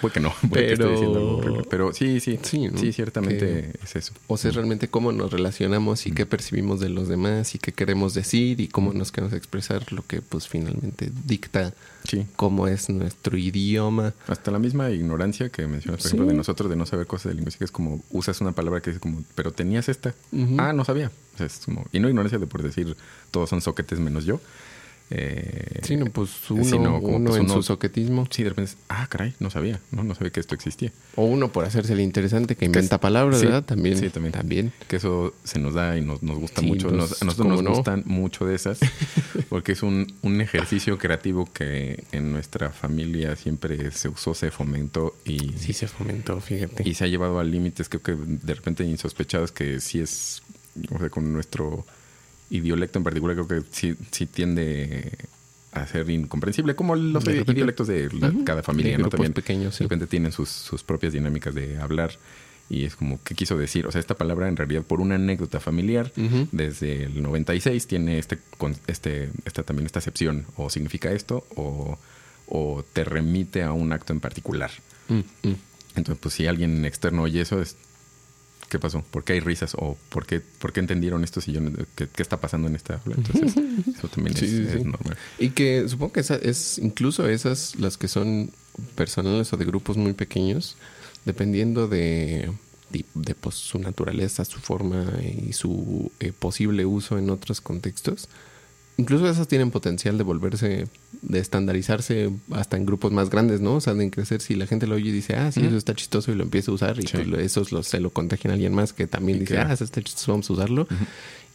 Puede que no, puede que Pero- diciendo algo horrible. Pero sí, sí, Sí, sí, ciertamente es eso. o sea, es realmente cómo nos relacionamos y qué percibimos de los demás y qué queremos decir y cómo nos queremos expresar, lo que pues finalmente dicta Sí. cómo es nuestro idioma. Hasta la misma ignorancia que mencionas, por Sí. ejemplo, de nosotros de no saber cosas de lingüística, es como usas una palabra que es como, pero tenías esta. Ah, no sabía. O sea, es como, y no ignorancia de por decir todos son soquetes menos yo. Eh, Sí, no, pues uno, sino como, uno pues, en uno- su soquetismo. Sí, de repente, ah, caray, no sabía, no, no sabía que esto existía. O uno por hacerse el interesante que inventa palabras, Sí, ¿verdad? También. sí, también. También. Que eso se nos da y nos, nos gusta Sí, mucho. Nos- a nosotros ¿cómo nos no? gustan mucho de esas, (laughs) porque es un, un ejercicio creativo que en nuestra familia siempre se usó, se fomentó y, Sí se fomentó, fíjate. y se ha llevado a límites, creo que de repente insospechados, que sí es, o sea, con nuestro idiolecto en particular, creo que sí, sí tiende a ser incomprensible, como los De repente. idiolectos de la- Ujú. cada familia, ¿no? También pequeños, sí. de repente tienen sus, sus propias dinámicas de hablar y es como, ¿qué quiso decir? O sea, esta palabra en realidad por una anécdota familiar Ujú. desde el 96 tiene este, este, esta también esta acepción, o significa esto, o, o te remite a un acto en particular. Mm, mm. Entonces, pues si alguien externo oye eso, es ¿qué pasó? ¿Por qué hay risas? ¿O por qué, por qué entendieron esto si yo no- qué, qué está pasando en esta aula? Entonces, (laughs) eso también Sí, es, sí, es sí. normal. Y que supongo que esa es incluso esas las que son personales o de grupos muy pequeños, dependiendo de, de, de, pues, su naturaleza, su forma y su eh, posible uso en otros contextos. Incluso esas tienen potencial de volverse, de estandarizarse hasta en grupos más grandes, ¿no? O sea, de crecer si la gente lo oye y dice, ah, sí, eso está chistoso y lo empieza a usar y Sí. pues, esos lo- se lo contagian a alguien más que también Y dice, ah, eso está chistoso, vamos a usarlo.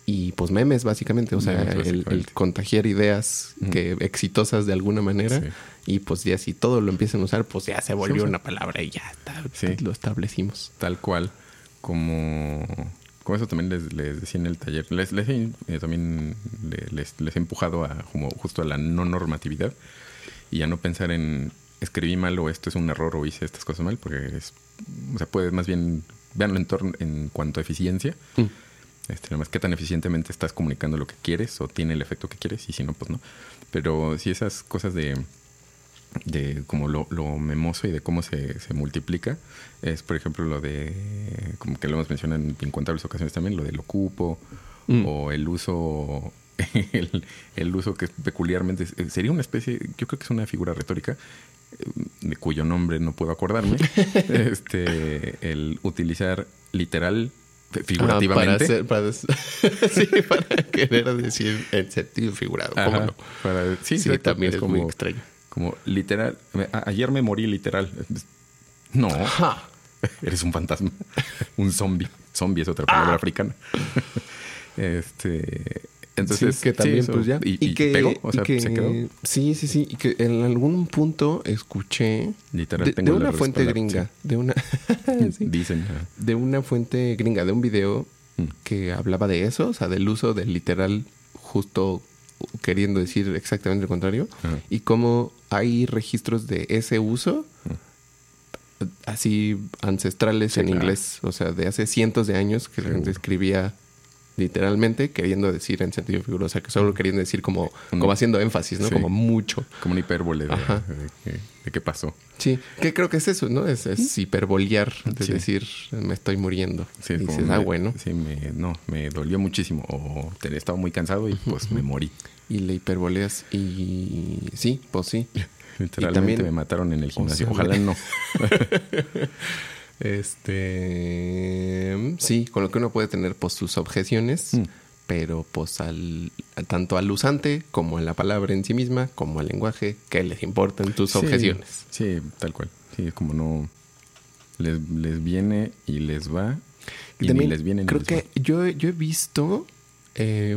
Y pues memes, básicamente, o sea, Memes, el- el, básicamente. contagiar ideas que exitosas de alguna manera Sí. y pues ya si todo lo empiezan a usar, pues ya se volvió una palabra y ya está, lo establecimos. Tal cual como Como eso también les, les decía en el taller. Les, les he- eh, también le- les, les he empujado a como justo a la no normatividad y a no pensar en escribí mal o esto es un error o hice estas cosas mal, porque es, o sea, puedes más bien veanlo en, torno, en cuanto a eficiencia. Mm. Este, nada más qué tan eficientemente estás comunicando lo que quieres o tiene el efecto que quieres y si no, pues no. Pero si esas cosas de, de como lo, lo memoso y de cómo se, se multiplica, es por ejemplo lo de, como que lo hemos mencionado en incontables ocasiones también, lo del ocupo Mm. o el uso, (laughs) el, el uso que peculiarmente es- sería una especie, yo creo que es una figura retórica eh, de cuyo nombre no puedo acordarme, (laughs) este, el utilizar literal, Ah, figurativamente. para, hacer- para, (laughs) sí, para querer decir en sentido figurado. ¿Cómo no? para- sí, también es, muy extraño. Como literal. ayer me morí literal. No, Ajá. (laughs) eres un fantasma. (laughs) un zombie. Zombie es otra palabra Ah. africana. (laughs) este. Entonces. Sí, que también, eso- pues ya. Y, y pegó, o y sea, que- se quedó. Sí, sí, sí. Y que en algún punto escuché Literal, de, tengo de una fuente gringa, de una sí, Dicen. de una fuente gringa, de un video Mm. que hablaba de eso, o sea, del uso del literal justo queriendo decir exactamente lo contrario Ajá. y cómo hay registros de ese uso así ancestrales Sí, en claro. inglés, o sea, de hace cientos de años que la gente Seguro. escribía literalmente queriendo decir en sentido figurado, o sea, que solo queriendo decir como, como haciendo énfasis, ¿no? Sí. Como mucho. Como una hipérbole de, de que- de qué pasó. Sí, que creo que es eso, ¿no? Es, es hiperbolear, de Sí. decir, me estoy muriendo. Sí, y dices, me- ah, bueno. Sí, me, no, me dolió muchísimo. O te- estaba muy cansado y pues me morí. Y le hiperboleas y sí, pues sí. (laughs) Literalmente también- me mataron en el gimnasio. sea, Ojalá no. (laughs) (laughs) Este, sí, con lo que uno puede tener pues sus objeciones, Mm. pero pues al tanto al usante como a la palabra en sí misma, como al lenguaje, que les importan tus Sí, objeciones. Sí, tal cual. Sí, es como no. Les, les viene y les va. Y, Y también ni les viene ni creo les que va. yo, yo he visto, eh,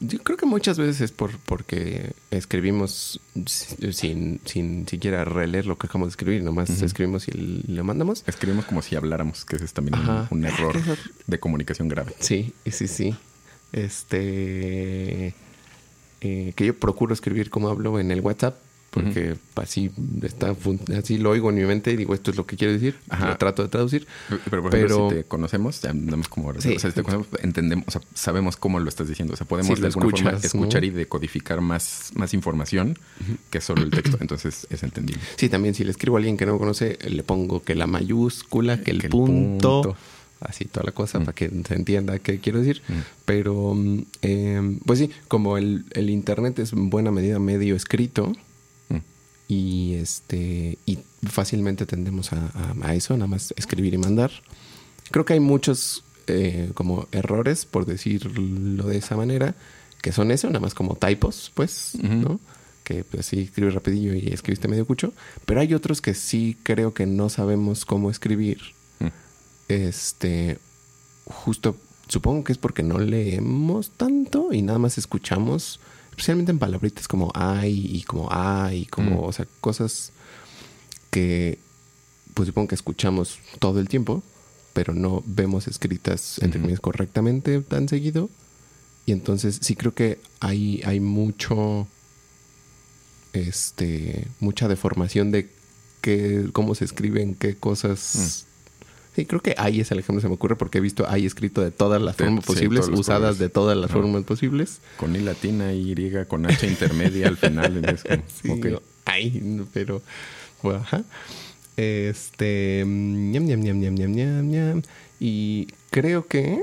yo creo que muchas veces es por, porque escribimos si- sin, sin siquiera releer lo que acabamos de escribir, nomás escribimos y lo mandamos. Escribimos como si habláramos, que ese es también un- (laughs) error de comunicación grave. Sí, sí, sí. Este. eh, que yo procuro escribir como hablo en el WhatsApp, porque así está así lo oigo en mi mente y digo, esto es lo que quiero decir. Ajá. Lo trato de traducir. Pero, por ejemplo, Pero- si te conocemos, ya andamos como... Sí. o sea, si te conocemos, entendemos, o sea, sabemos cómo lo estás diciendo. O sea, podemos Sí, de alguna forma escuchar ¿no? y decodificar más, más información que solo el texto. Entonces, es entendible. Sí, también si le escribo a alguien que no me conoce, le pongo que la mayúscula, que el, Que el punto, así toda la cosa Mm. para que se entienda qué quiero decir. Mm. Pero, mm, eh, pues sí, como el, el internet es en buena medida medio escrito. Y este y fácilmente tendemos a, a- a eso, nada más escribir y mandar. Creo que hay muchos eh, como errores, por decirlo de esa manera, que son eso, nada más como typos, pues. ¿no? Que pues sí escribes rapidillo y escribiste medio cucho. Pero hay otros que sí creo que no sabemos cómo escribir. Mm. Este, justo, supongo que es porque no leemos tanto y nada más escuchamos, especialmente en palabritas como ay y como ay, como, Mm. o sea, cosas que, pues supongo que escuchamos todo el tiempo, pero no vemos escritas, entre comillas, correctamente tan seguido. Y entonces sí creo que hay, hay mucho, este, mucha deformación de qué, cómo se escriben, qué cosas. Sí, creo que ahí es el ejemplo que se me ocurre porque he visto ahí escrito de todas las formas sí, posibles, usadas colores. de todas las Ajá. formas posibles. Con I latina, Y, con H intermedia al final. Es como, (laughs) Sí, no, ay, pero bueno, ajá. Este ñam ñam ñam ñam ñam ñam ñam y creo que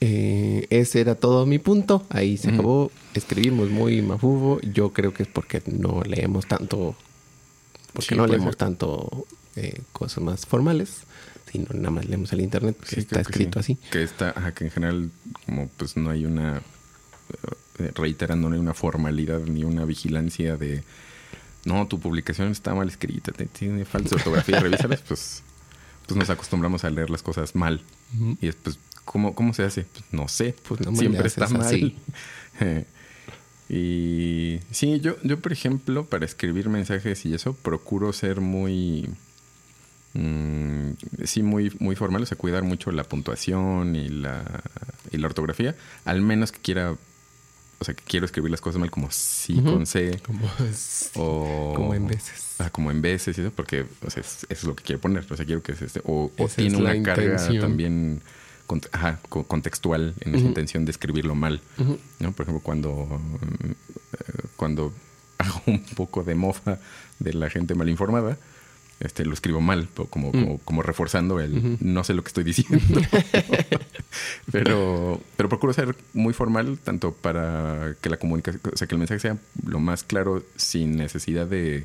eh, ese era todo mi punto. Ahí se acabó. Escribimos muy mafufo. Yo creo que es porque no leemos tanto, porque Sí, no leemos ser. tanto eh, cosas más formales, sino nada más leemos el internet que Sí, está que escrito sí. así. Que está, ajá, que en general, como pues no hay una, eh, reiterando, no hay una formalidad ni una vigilancia de, no, tu publicación está mal escrita, tiene falta de ortografía, (laughs) revísalas, pues, pues nos acostumbramos a leer las cosas mal. Y después, ¿cómo, cómo se hace? Pues no sé, Pues no siempre está mal. así. (laughs) y sí, yo, yo, por ejemplo, para escribir mensajes y eso, procuro ser muy mm, sí muy, muy formal, o sea, cuidar mucho la puntuación y la, y la ortografía, al menos que quiera, o sea, que quiero escribir las cosas mal como sí con C. Como, o, como en veces. Ah, como en veces y eso, porque o sea, es- eso es lo que quiero poner. O sea, quiero que es este. O, tiene una carga también con- ajá, co- contextual en esa intención de escribirlo mal. ¿no? Por ejemplo, cuando, eh, cuando (laughs) hago un poco de mofa de la gente mal informada, este, lo escribo mal, como, como, como reforzando el no sé lo que estoy diciendo. (laughs) pero, pero procuro ser muy formal, tanto para que la comunicación, o sea, que el mensaje sea lo más claro sin necesidad de,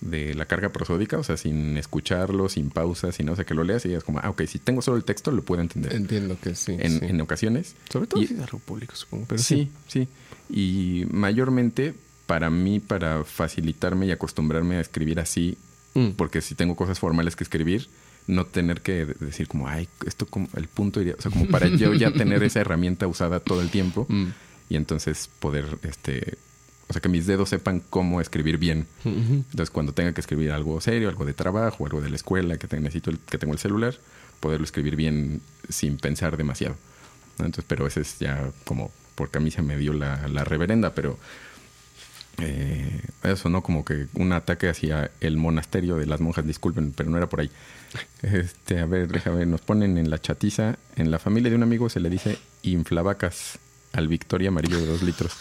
de la carga prosódica, o sea, sin escucharlo, sin pausas, sin, o sea, que lo leas y digas como, ah, ok, si tengo solo el texto, lo puedo entender. Entiendo que sí. en, sí. en ocasiones. Sobre todo Y- si es algo público, supongo. Pero sí, sí. Y mayormente para mí, para facilitarme y acostumbrarme a escribir así, Mm. porque si tengo cosas formales que escribir, no tener que de- decir como, ay, esto como el punto iría, o sea, como para yo ya tener esa herramienta usada todo el tiempo Mm. y entonces poder, este, o sea, que mis dedos sepan cómo escribir bien. Entonces, cuando tenga que escribir algo serio, algo de trabajo, algo de la escuela, que te- necesito el, que tengo el celular, poderlo escribir bien sin pensar demasiado. Entonces, pero ese es ya como porque a mí se me dio la, la reverenda, pero eh, eso, ¿no? Como que un ataque hacia el monasterio de las monjas, disculpen, pero no era por ahí. Este, a ver, déjame, nos ponen en la chatiza, en la familia de un amigo se le dice inflavacas al Victoria amarillo de dos litros.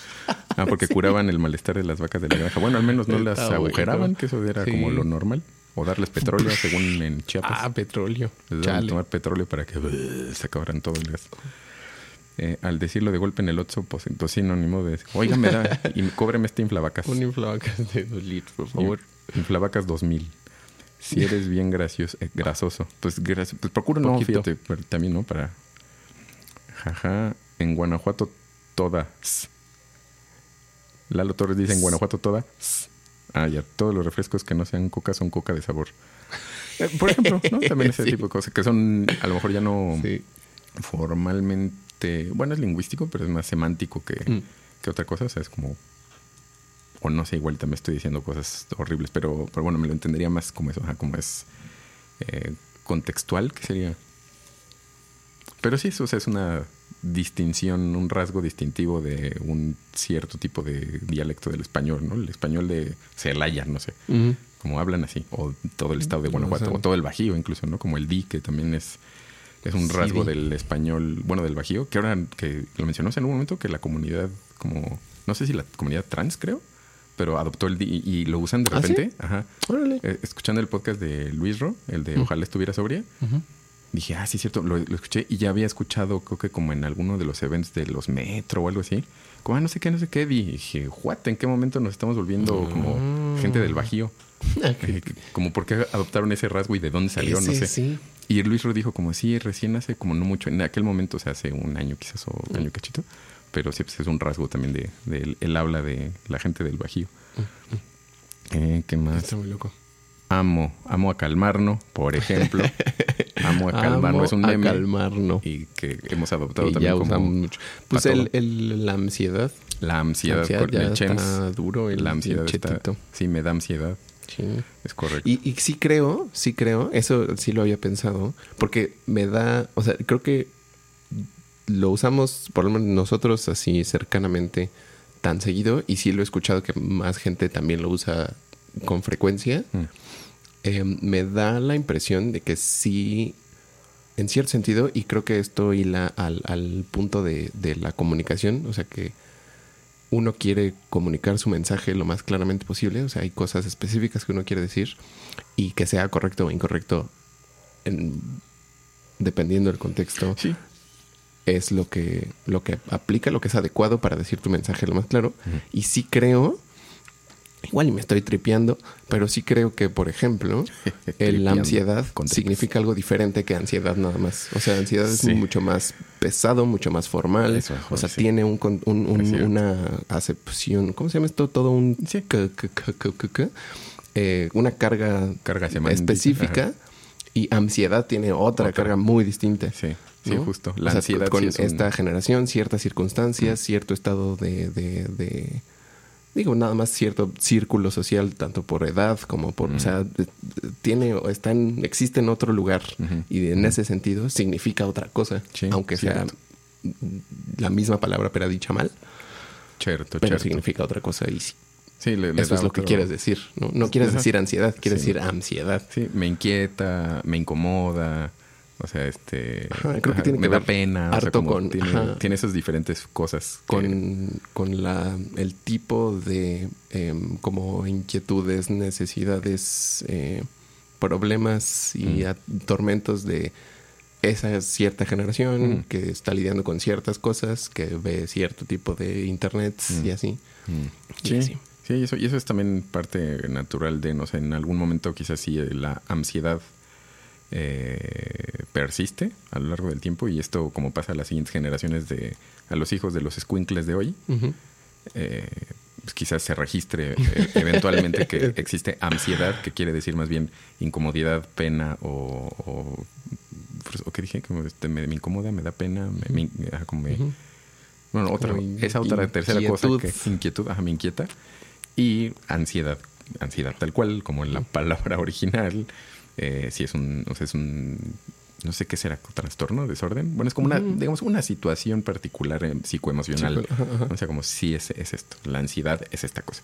Ah, (laughs) porque curaban el malestar de las vacas de la granja. Bueno, al menos no las agujeraban, que eso era Sí. como lo normal. O darles petróleo, según en Chiapas. Ah, petróleo. Les daban tomar petróleo para que uh, se acabaran todo el gas. Eh, al decirlo de golpe en el otro, pues entonces sinónimo de oiga, me da y (laughs) cóbreme este inflavacas. Un inflavacas de dos litros, por favor. Inflavacas 2000. Si eres (laughs) bien gracioso, eh, grasoso. Pues, pues procuro no, fíjate, pero también, ¿no? Para. Jaja, en Guanajuato todas. Lalo Torres dice en Guanajuato todas. Ah, ya, todos los refrescos que no sean coca son coca de sabor. (laughs) Eh, por ejemplo, ¿no? También ese Sí. tipo de cosas que son, a lo mejor ya no Sí. formalmente, bueno, es lingüístico, pero es más semántico que, Mm. que otra cosa. O sea, es como, o no sé, igual también estoy diciendo cosas horribles, pero, pero bueno, me lo entendería más como eso, ajá, como es eh, contextual, que sería. Pero sí, eso o sea, es una distinción, un rasgo distintivo de un cierto tipo de dialecto del español, ¿no? El español de Celaya, no sé, como hablan así, o todo el estado de Guanajuato, O sea, o todo el Bajío incluso, ¿no? Como el di, que también es, es un Sí, rasgo del español, bueno, del Bajío, que ahora que lo mencionamos en un momento, que la comunidad, como, no sé si la comunidad trans, creo, pero adoptó el di y, y lo usan de ¿Ah, sí? repente, ajá. Órale. Eh, escuchando el podcast de Luis Ro, el de Ojalá estuviera sobria, Ujú. dije, ah, sí, es cierto, lo, lo escuché y ya había escuchado, creo que como en alguno de los eventos de los metro o algo así. Como, ah, no sé qué, no sé qué. Dije, what, ¿en qué momento nos estamos volviendo como Mm. gente del Bajío? (laughs) Eh, como por qué adoptaron ese rasgo y de dónde salió, no sé. sí. Y Luis Ro dijo como, sí, recién hace como no mucho, en aquel momento, o sea, hace un año quizás o Mm. un año cachito. Pero sí, pues es un rasgo también de, del el habla de la gente del Bajío. Eh, ¿Qué más? Está muy loco. Amo, amo a calmarnos, por ejemplo. (laughs) amo a calmarnos, es un a meme. calmarnos. Y que hemos adoptado Y también ya como usamos mucho. Pues el, la ansiedad. la ansiedad, La ansiedad con ya el está chems. duro, el- la el ansiedad está, chetito. sí me da ansiedad, Sí. es correcto. Y, y sí creo, sí creo, eso sí lo había pensado, porque me da, o sea, creo que lo usamos, por lo menos nosotros así cercanamente, tan seguido, y sí lo he escuchado que más gente también lo usa con frecuencia. Mm. Eh, me da la impresión de que sí, en cierto sentido, y creo que esto hila al, al punto de, de la comunicación, o sea que uno quiere comunicar su mensaje lo más claramente posible, o sea, hay cosas específicas que uno quiere decir y que sea correcto o incorrecto en- dependiendo del contexto Sí, es lo que, lo que aplica, lo que es adecuado para decir tu mensaje lo más claro. Y sí creo, igual y me estoy tripeando, pero sí creo que, por ejemplo, (laughs) la ansiedad significa algo diferente que ansiedad nada más. O sea, ansiedad Sí. es mucho más pesado, mucho más formal. Eso, o sea, sí. tiene un, un- un- una acepción, ¿cómo se llama esto? Todo un... Sí. eh, una carga, Carga específica. Ajá. Y ansiedad tiene otra, Otra. carga muy distinta. sí, sí, ¿no? justo. O La sea, ansiedad con sí es un- esta generación, ciertas circunstancias, cierto estado de, de, de, digo, nada más cierto círculo social, tanto por edad como por, o sea, tiene, o está en, existe en otro lugar y en ese sentido significa otra cosa, Sí, aunque sea la misma palabra pero dicha mal, Cierto, pero cierto. significa otra cosa y sí, Sí, le- le eso es lo que quieres decir, ¿no? No quieres Ajá. decir ansiedad, quieres Sí. decir ansiedad. Sí, me inquieta, me incomoda, o sea, este... Ajá, creo que ajá, tiene me que da ver pena, o sea, harto como con- tiene, tiene esas diferentes cosas. que- con, con la, el tipo de em, como inquietudes, necesidades, eh, problemas y Mm. a- tormentos de esa cierta generación Mm. que está lidiando con ciertas cosas, que ve cierto tipo de internet Mm. y así. Mm. Y Sí, así. sí, y eso, y eso es también parte natural de, no sé, en algún momento quizás sí la ansiedad eh, persiste a lo largo del tiempo y esto como pasa a las siguientes generaciones de, a los hijos de los squinkles de hoy, eh, pues quizás se registre eh, (laughs) eventualmente que existe ansiedad, que quiere decir más bien incomodidad, pena o... o, ¿o qué dije? Como este, me, me incomoda, me da pena, me, me- como bueno, otra, Como esa otra tercera cosa que es inquietud, ajá, me inquieta. Y ansiedad, ansiedad tal cual, como en la palabra (laughs) original. Eh, si es un, o sea, es un, no sé qué será, trastorno, desorden. Bueno, es como una, digamos, una situación particular eh, psicoemocional. O sea, como si es, es esto. La ansiedad es esta cosa.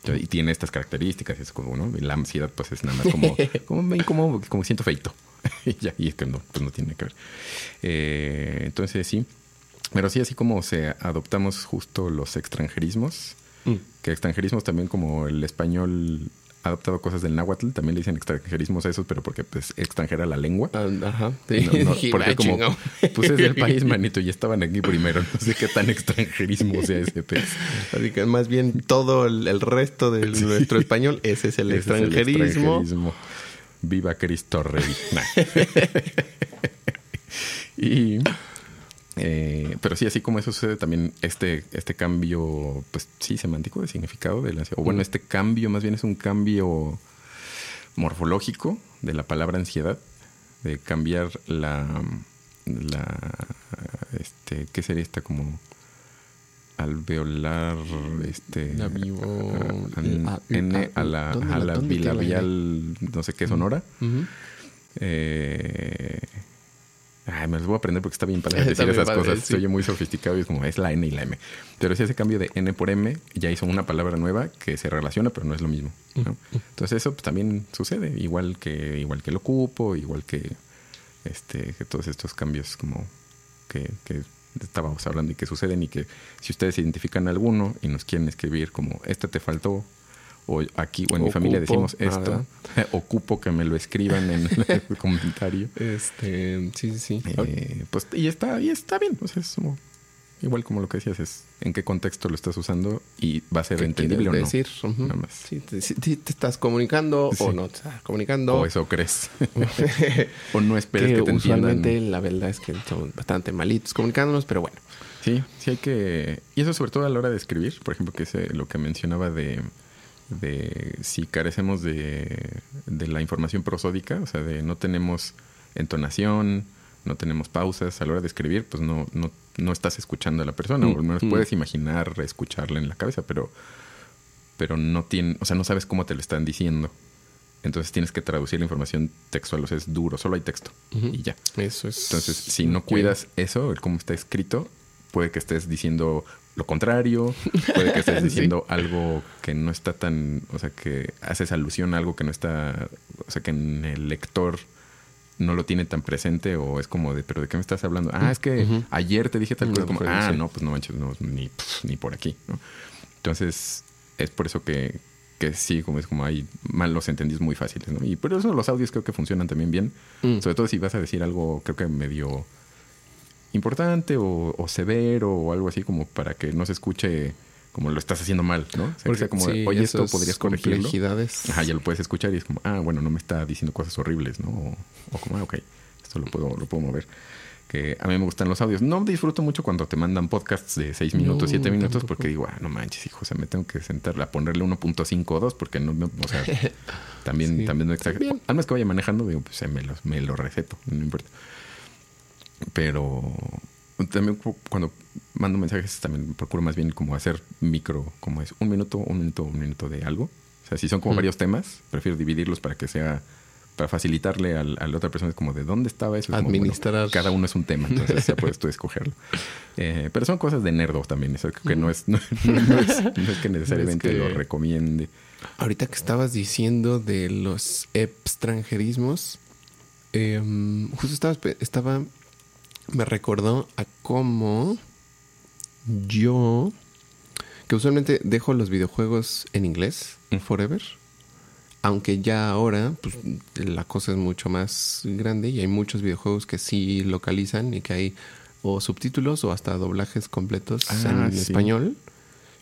Entonces, y tiene estas características, es como, ¿no? La ansiedad, pues es nada más como, (laughs) como me incomodo, como siento feito. (laughs) y ya, y es que no, pues no tiene que ver. Eh, entonces, sí. Pero sí, así como se adoptamos justo los extranjerismos, Mm. que extranjerismos también como el español ha adoptado cosas del náhuatl, también le dicen extranjerismos a esos, pero porque pues extranjera la lengua. Ah, Ajá. Sí. No, no, (laughs) porque "Ah, como chingado". pues es del país (laughs) manito y estaban aquí primero, no sé qué tan extranjerismo sea ese pez. Así que más bien todo el, el resto de Sí. nuestro español, ese es el Ese es el extranjerismo. extranjerismo. Viva Cristo Rey. (laughs) Nah. y eh, pero sí, así como eso sucede también este, este cambio, pues sí, semántico de significado de la ansiedad. O bueno, Mm. este cambio más bien es un cambio morfológico de la palabra ansiedad, de cambiar la, la este, ¿qué sería esta como alveolar, este, La vivo- a- N a la, ¿dónde a la- bilabial, no sé qué sonora. Eh, ay, me los voy a aprender porque está bien para (laughs) decir esas padre, cosas. sí. Se oye muy sofisticado y es como es la N y la M. Pero si ese cambio de N por M ya hizo una palabra nueva que se relaciona, pero no es lo mismo. ¿no? Entonces eso pues, también sucede, igual que, igual que el ocupo, igual que este, que todos estos cambios como que, que estábamos hablando y que suceden y que si ustedes identifican alguno y nos quieren escribir como este te faltó o aquí o en mi familia decimos esto, (laughs) ocupo que me lo escriban en el (laughs) (laughs) comentario. Este, sí, sí, sí. Eh, pues y está y está bien, o sea, es como- igual como lo que decías es en qué contexto lo estás usando y va a ser ¿Qué entendible o no. decir? Ujú. Nada más. Sí, te, te- te estás comunicando Sí. o no te estás comunicando. O eso crees. o no esperes que que, te usualmente entiendan. la verdad es que somos bastante malitos comunicándonos, pero bueno. Sí, sí hay que... Y eso sobre todo a la hora de escribir, por ejemplo, que es eh, lo que mencionaba de, de si carecemos de, de la información prosódica, o sea, de no tenemos entonación, no tenemos pausas a la hora de escribir, pues no, no, no estás escuchando a la persona, o al menos Mm, mm. puedes imaginar escucharla en la cabeza, pero, pero no tiene, o sea, no sabes cómo te lo están diciendo. Entonces tienes que traducir la información textual, o sea, es duro, solo hay texto y ya. Eso es. Entonces, si no cuidas eso, el cómo está escrito, puede que estés diciendo lo contrario, puede que estés (laughs) Sí. diciendo algo que no está tan, o sea, que haces alusión a algo que no está, o sea, que en el lector no lo tiene tan presente o es como de, pero ¿de qué me estás hablando? Ah, es que ayer te dije tal cosa, como, referencia. ah, no, pues no manches, no, ni, ni por aquí, ¿no? Entonces, es por eso que, que sí, como es como hay malos entendidos muy fáciles, ¿no? Y por eso los audios creo que funcionan también bien. Mm. Sobre todo si vas a decir algo, creo que medio importante o, o severo o algo así, como para que no se escuche como lo estás haciendo mal, ¿no? O sea, que Porque sea como, sí, oye, esto podrías corregirlo. Ajá, ya lo puedes escuchar y es como, ah, bueno, no me está diciendo cosas horribles, ¿no? O, o como, ah, ok, esto lo puedo, lo puedo mover. Que a mí me gustan los audios. No disfruto mucho cuando te mandan podcasts de 6 minutos, No, 7 minutos, tampoco. porque digo, ah, no manches, hijo, o sea, me tengo que sentar a ponerle 1.5 o 2, porque no, no, o sea, (laughs) también, Sí. también no exagero. Al menos que vaya manejando, digo, pues me, los, me lo receto, no importa. Pero, también cu- cuando mando mensajes también procuro más bien como hacer micro, como es un minuto, un minuto, un minuto de algo. O sea, si son como Mm. varios temas, prefiero dividirlos para que sea, para facilitarle al- a la otra persona, es como de dónde estaba eso. Bueno, Administrar. cada uno es un tema, entonces ya puedes tú escogerlo. (laughs) Eh, pero son cosas de nerdo también, eso que no es, no, (laughs) no es, no es que necesariamente que- lo recomiende. Ahorita que estabas diciendo de los extranjerismos, em, justo estaba, estaba, me recordó a cómo yo, que usualmente dejo los videojuegos en inglés, forever, aunque ya ahora pues, la cosa es mucho más grande y hay muchos videojuegos que sí localizan y que hay o subtítulos o hasta doblajes completos Ah, en sí. español.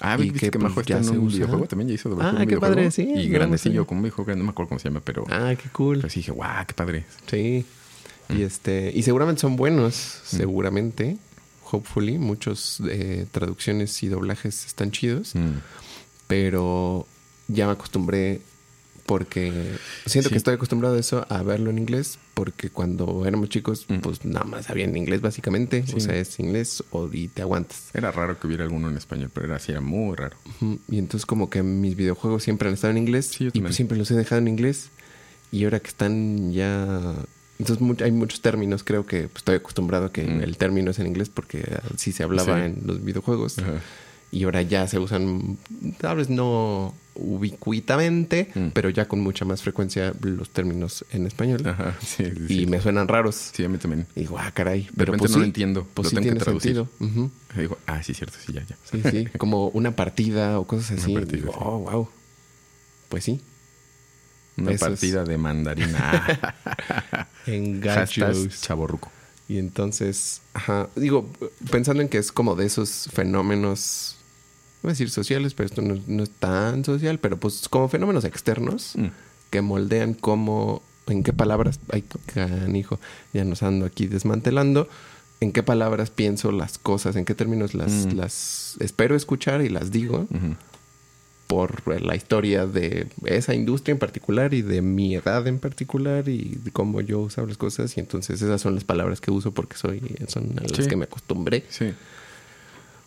Ah, Y ¿viste que, que Majo pues, está ya en un usa. videojuego? También ya hizo doblaje Ah, un qué videojuego. padre, sí, Y no, grandecillo, como dijo, no me acuerdo cómo se llama, pero... Ah, qué cool. Sí dije, guau, qué padre. Sí. Y este, y seguramente son buenos, seguramente. Hopefully, muchos eh, traducciones y doblajes están chidos, Mm. pero ya me acostumbré porque siento Sí. que estoy acostumbrado a eso, a verlo en inglés, porque cuando éramos chicos, Mm. pues nada más había en inglés básicamente, o sea, es inglés o y te aguantas. Era raro que hubiera alguno en español, pero era así, era muy raro. Y entonces como que mis videojuegos siempre han estado en inglés Sí, y pues siempre los he dejado en inglés y ahora que están ya... Entonces mu- hay muchos términos, creo que pues, estoy acostumbrado a que Mm. el término es en inglés porque así se hablaba Sí. en los videojuegos Ajá. y ahora ya se usan, tal vez no ubicuitamente, Mm. pero ya con mucha más frecuencia los términos en español Ajá, (laughs) sí, sí, y me suenan raros. Sí, a mí también. Y digo, ah, caray. Pero pues no sí, lo entiendo, Pues lo tengo que traducir. sentido. Ujú. Y digo, ah, sí, cierto, sí, ya, ya. Sí, sí, (laughs) como una partida o cosas Una así. partida, Digo, oh, wow. Pues sí. Una Eso es- partida de mandarina. (laughs) En gachos. chaborruco. Y entonces, ajá, digo, pensando en que es como de esos fenómenos, voy a decir sociales, pero esto no, no es tan social, pero pues como fenómenos externos Mm. que moldean cómo, en qué palabras, ay, canijo, ya nos ando aquí desmantelando, en qué palabras pienso las cosas, en qué términos las, Mm. las espero escuchar y las digo. Por la historia de esa industria en particular y de mi edad en particular y de cómo yo usaba las cosas. Y entonces esas son las palabras que uso porque soy, son a las Sí. que me acostumbré. Sí.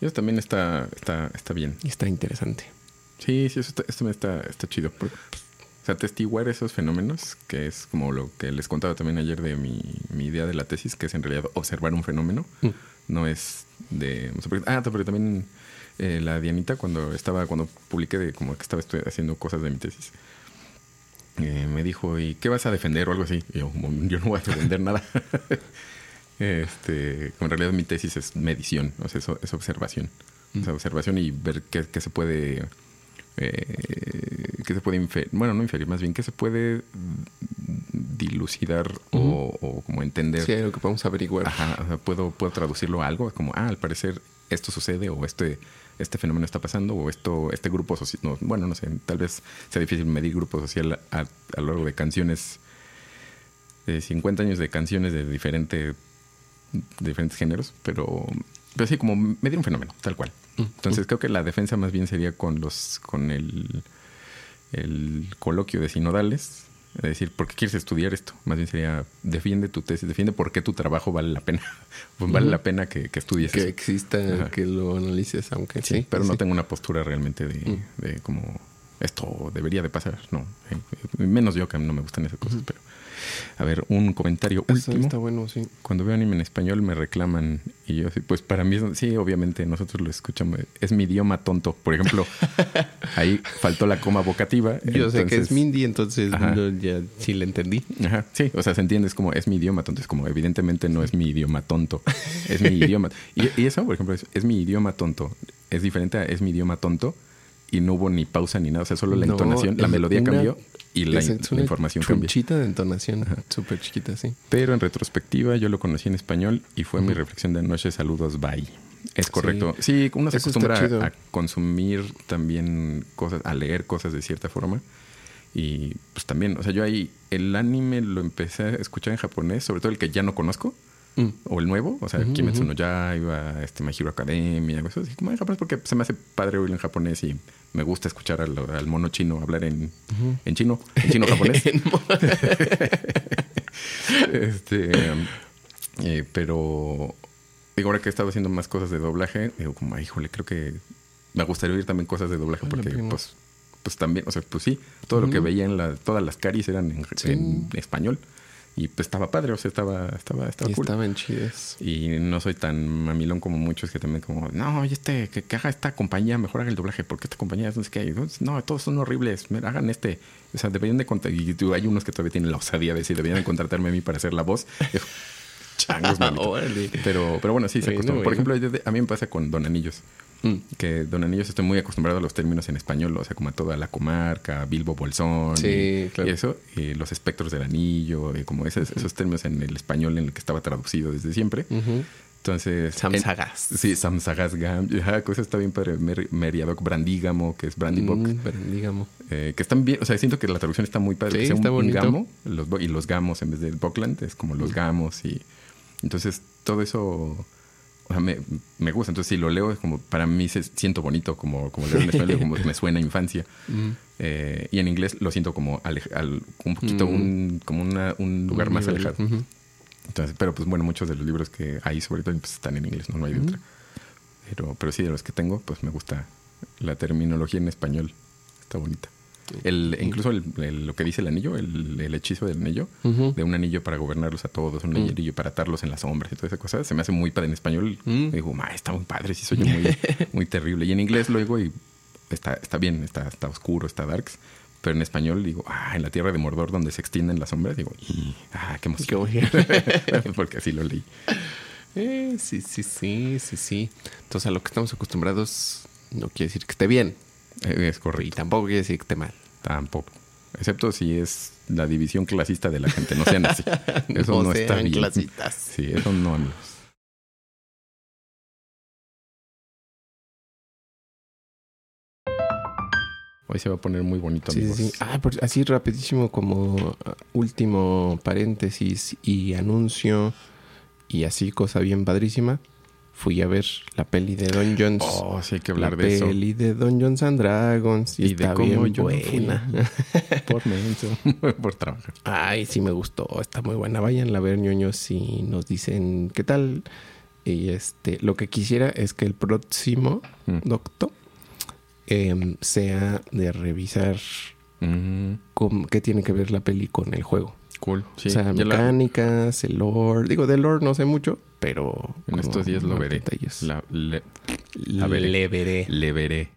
Y eso también está, está, está bien. Y está interesante. Sí, sí, eso, está, eso está, está chido. Porque, o sea, atestiguar esos fenómenos, que es como lo que les contaba también ayer de mi, mi idea de la tesis, que es en realidad observar un fenómeno. Mm. No es de... ah, pero también eh, la Dianita, cuando estaba, cuando publiqué de como que estaba haciendo cosas de mi tesis, eh, me dijo, ¿y qué vas a defender o algo así? Y yo, yo no voy a defender nada. (laughs) este, en realidad mi tesis es medición, o sea, eso es observación. Sea, observación y ver qué se puede... Eh, qué se puede inferir, bueno, no inferir, más bien qué se puede dilucidar o, o como entender. Sí, algo que podemos averiguar. Ajá, o sea, puedo, puedo traducirlo a algo, como, ah, al parecer esto sucede o este, este fenómeno está pasando o esto, este grupo social, no, bueno, no sé, tal vez sea difícil medir grupo social a, a lo largo de canciones, de 50 años de canciones de, diferente, de diferentes géneros, pero, pero sí, como medir un fenómeno, tal cual. Entonces creo que la defensa más bien sería con los, con el, el coloquio de sinodales, es decir, ¿por qué quieres estudiar esto? Más bien sería, defiende tu tesis, defiende por qué tu trabajo vale la pena. Pues (laughs) vale la pena que, que estudies que eso. exista, Ajá. que lo analices, aunque Sí, sí. pero no tengo una postura realmente de, Mm. de como esto debería de pasar. No, Eh, menos yo que no me gustan esas cosas, pero a ver, un comentario Eso último. está bueno, sí. Cuando veo anime en español me reclaman y yo sí, pues para mí, sí, obviamente nosotros lo escuchamos, es mi idioma tonto. Por ejemplo, (laughs) ahí faltó la coma vocativa. Yo sé que es Mindy, entonces no, ya sí le entendí. Ajá, sí, o sea, se entiende, es como, es mi idioma tonto, es como, evidentemente no es mi idioma tonto, es mi (laughs) idioma. Y, y eso, por ejemplo, es, es mi idioma tonto, es diferente a es mi idioma tonto y no hubo ni pausa ni nada, o sea, solo la No, entonación, la melodía una- cambió y la, in- la información cambió. chunchita de entonación, súper chiquita, sí. Pero en retrospectiva yo lo conocí en español y fue mi reflexión de anoche, saludos, bye. Es correcto. Sí, uno se Eso acostumbra a, a consumir también cosas, a leer cosas de cierta forma. Y pues también, o sea, yo ahí el anime lo empecé a escuchar en japonés, sobre todo el que ya no conozco, Mm. o el nuevo, o sea, Kimetsu no Yaiba, este, My Hero Academia, algo así, como en japonés, porque se me hace padre oírlo en japonés y me gusta escuchar al, al mono chino hablar en, en chino, en chino japonés. (laughs) (laughs) Este, eh, pero digo, ahora que he estado haciendo más cosas de doblaje, digo, como, "Ay, híjole, creo que me gustaría oír también cosas de doblaje porque, pues, pues también, o sea, pues sí, todo lo que veía en la, todas las caries eran en, Sí. en español. Y pues estaba padre, o sea, estaba, estaba, estaba Y cool. estaban chidas. Y no soy tan mamilón como muchos que también como, no, oye, este, que, que haga esta compañía, mejor haga el doblaje, porque esta compañía es no sé qué. No, todos son horribles, mira, hagan este. O sea, deberían de contratar, y hay unos que todavía tienen la osadía de decir, deberían de contratarme a mí para hacer la voz. (laughs) Changos. (laughs) Pero, pero bueno, sí, se Bueno, acostumbra. Por ejemplo, a mí me pasa con Don Anillos. Mm. Que Don Anillos estoy muy acostumbrado a los términos en español, o sea, como a toda la comarca, Bilbo Bolsón Sí, y, claro. y eso, y los espectros del anillo, y como esos, esos términos en el español en el que estaba traducido desde siempre. Ujú. Entonces. Sam en- Sagas. Sí, Sam Sagas Gam. Ajá, cosa está bien padre. Mer- Meriadoc Brandígamo, que es. Mm, digamos. eh, que están bien. O sea, siento que la traducción está muy padre. Sí, un, está un bonito. gamo los, y los gamos en vez del Buckland es como los gamos. y Entonces, todo eso. O sea, me, me gusta. Entonces, si lo leo, es como para mí se siento bonito, como, como leer en español, (laughs) como me suena a infancia. Mm. Eh, y en inglés lo siento como alej- al- un poquito, Mm. un, como una- un lugar Un más nivel. alejado. Entonces, pero pues bueno, muchos de los libros que hay sobre todo pues, están en inglés, no, no hay de Ujú. otra. Pero, pero sí, de los que tengo, pues me gusta la terminología en español. Está bonita. El, incluso el- el- lo que dice el anillo, el, el hechizo del anillo, de un anillo para gobernarlos a todos, un Mm. anillo para atarlos en las sombras y toda esa cosa, se me hace muy padre en español. Y digo, ma, está muy padre, sí soy muy, (laughs) muy terrible. Y en inglés lo digo y está, está bien, está, está oscuro, está darks. Pero en español digo, ah, en la tierra de Mordor donde se extienden las sombras, digo, "Y, ah, qué emoción. (laughs) Porque así lo leí. Eh, sí, sí, sí, sí, sí. Entonces, a lo que estamos acostumbrados no quiere decir que esté bien. Eh, Es Y correcto. tampoco quiere decir que esté mal. Tampoco. Excepto si es la división clasista de la gente. No sean así. (laughs) Eso no, está sean bien. clasitas. Sí, eso no, amigos. Hoy se va a poner muy bonito, Sí, amigos. sí, sí. Ah, así rapidísimo como último paréntesis y anuncio y así cosa bien padrísima. Fui a ver la peli de Dungeons. Oh, sí hay que la hablar de eso. peli de Dungeons and Dragons. Y, Y de está cómo bien yo no fui. buena. (laughs) Por menso. (laughs) Por trabajar. Ay, sí me gustó. Está muy buena. Vayan a ver, ñoños, y nos dicen qué tal. Y este, lo que quisiera es que el próximo Mm. doctor em, sea de revisar Mm, qué tiene que ver la peli con el juego. Cool. Sí, o sea, la- mecánicas, el lore. Digo, del lore no sé mucho, pero. en estos días lo veré. La- le, La veré. le veré. le veré.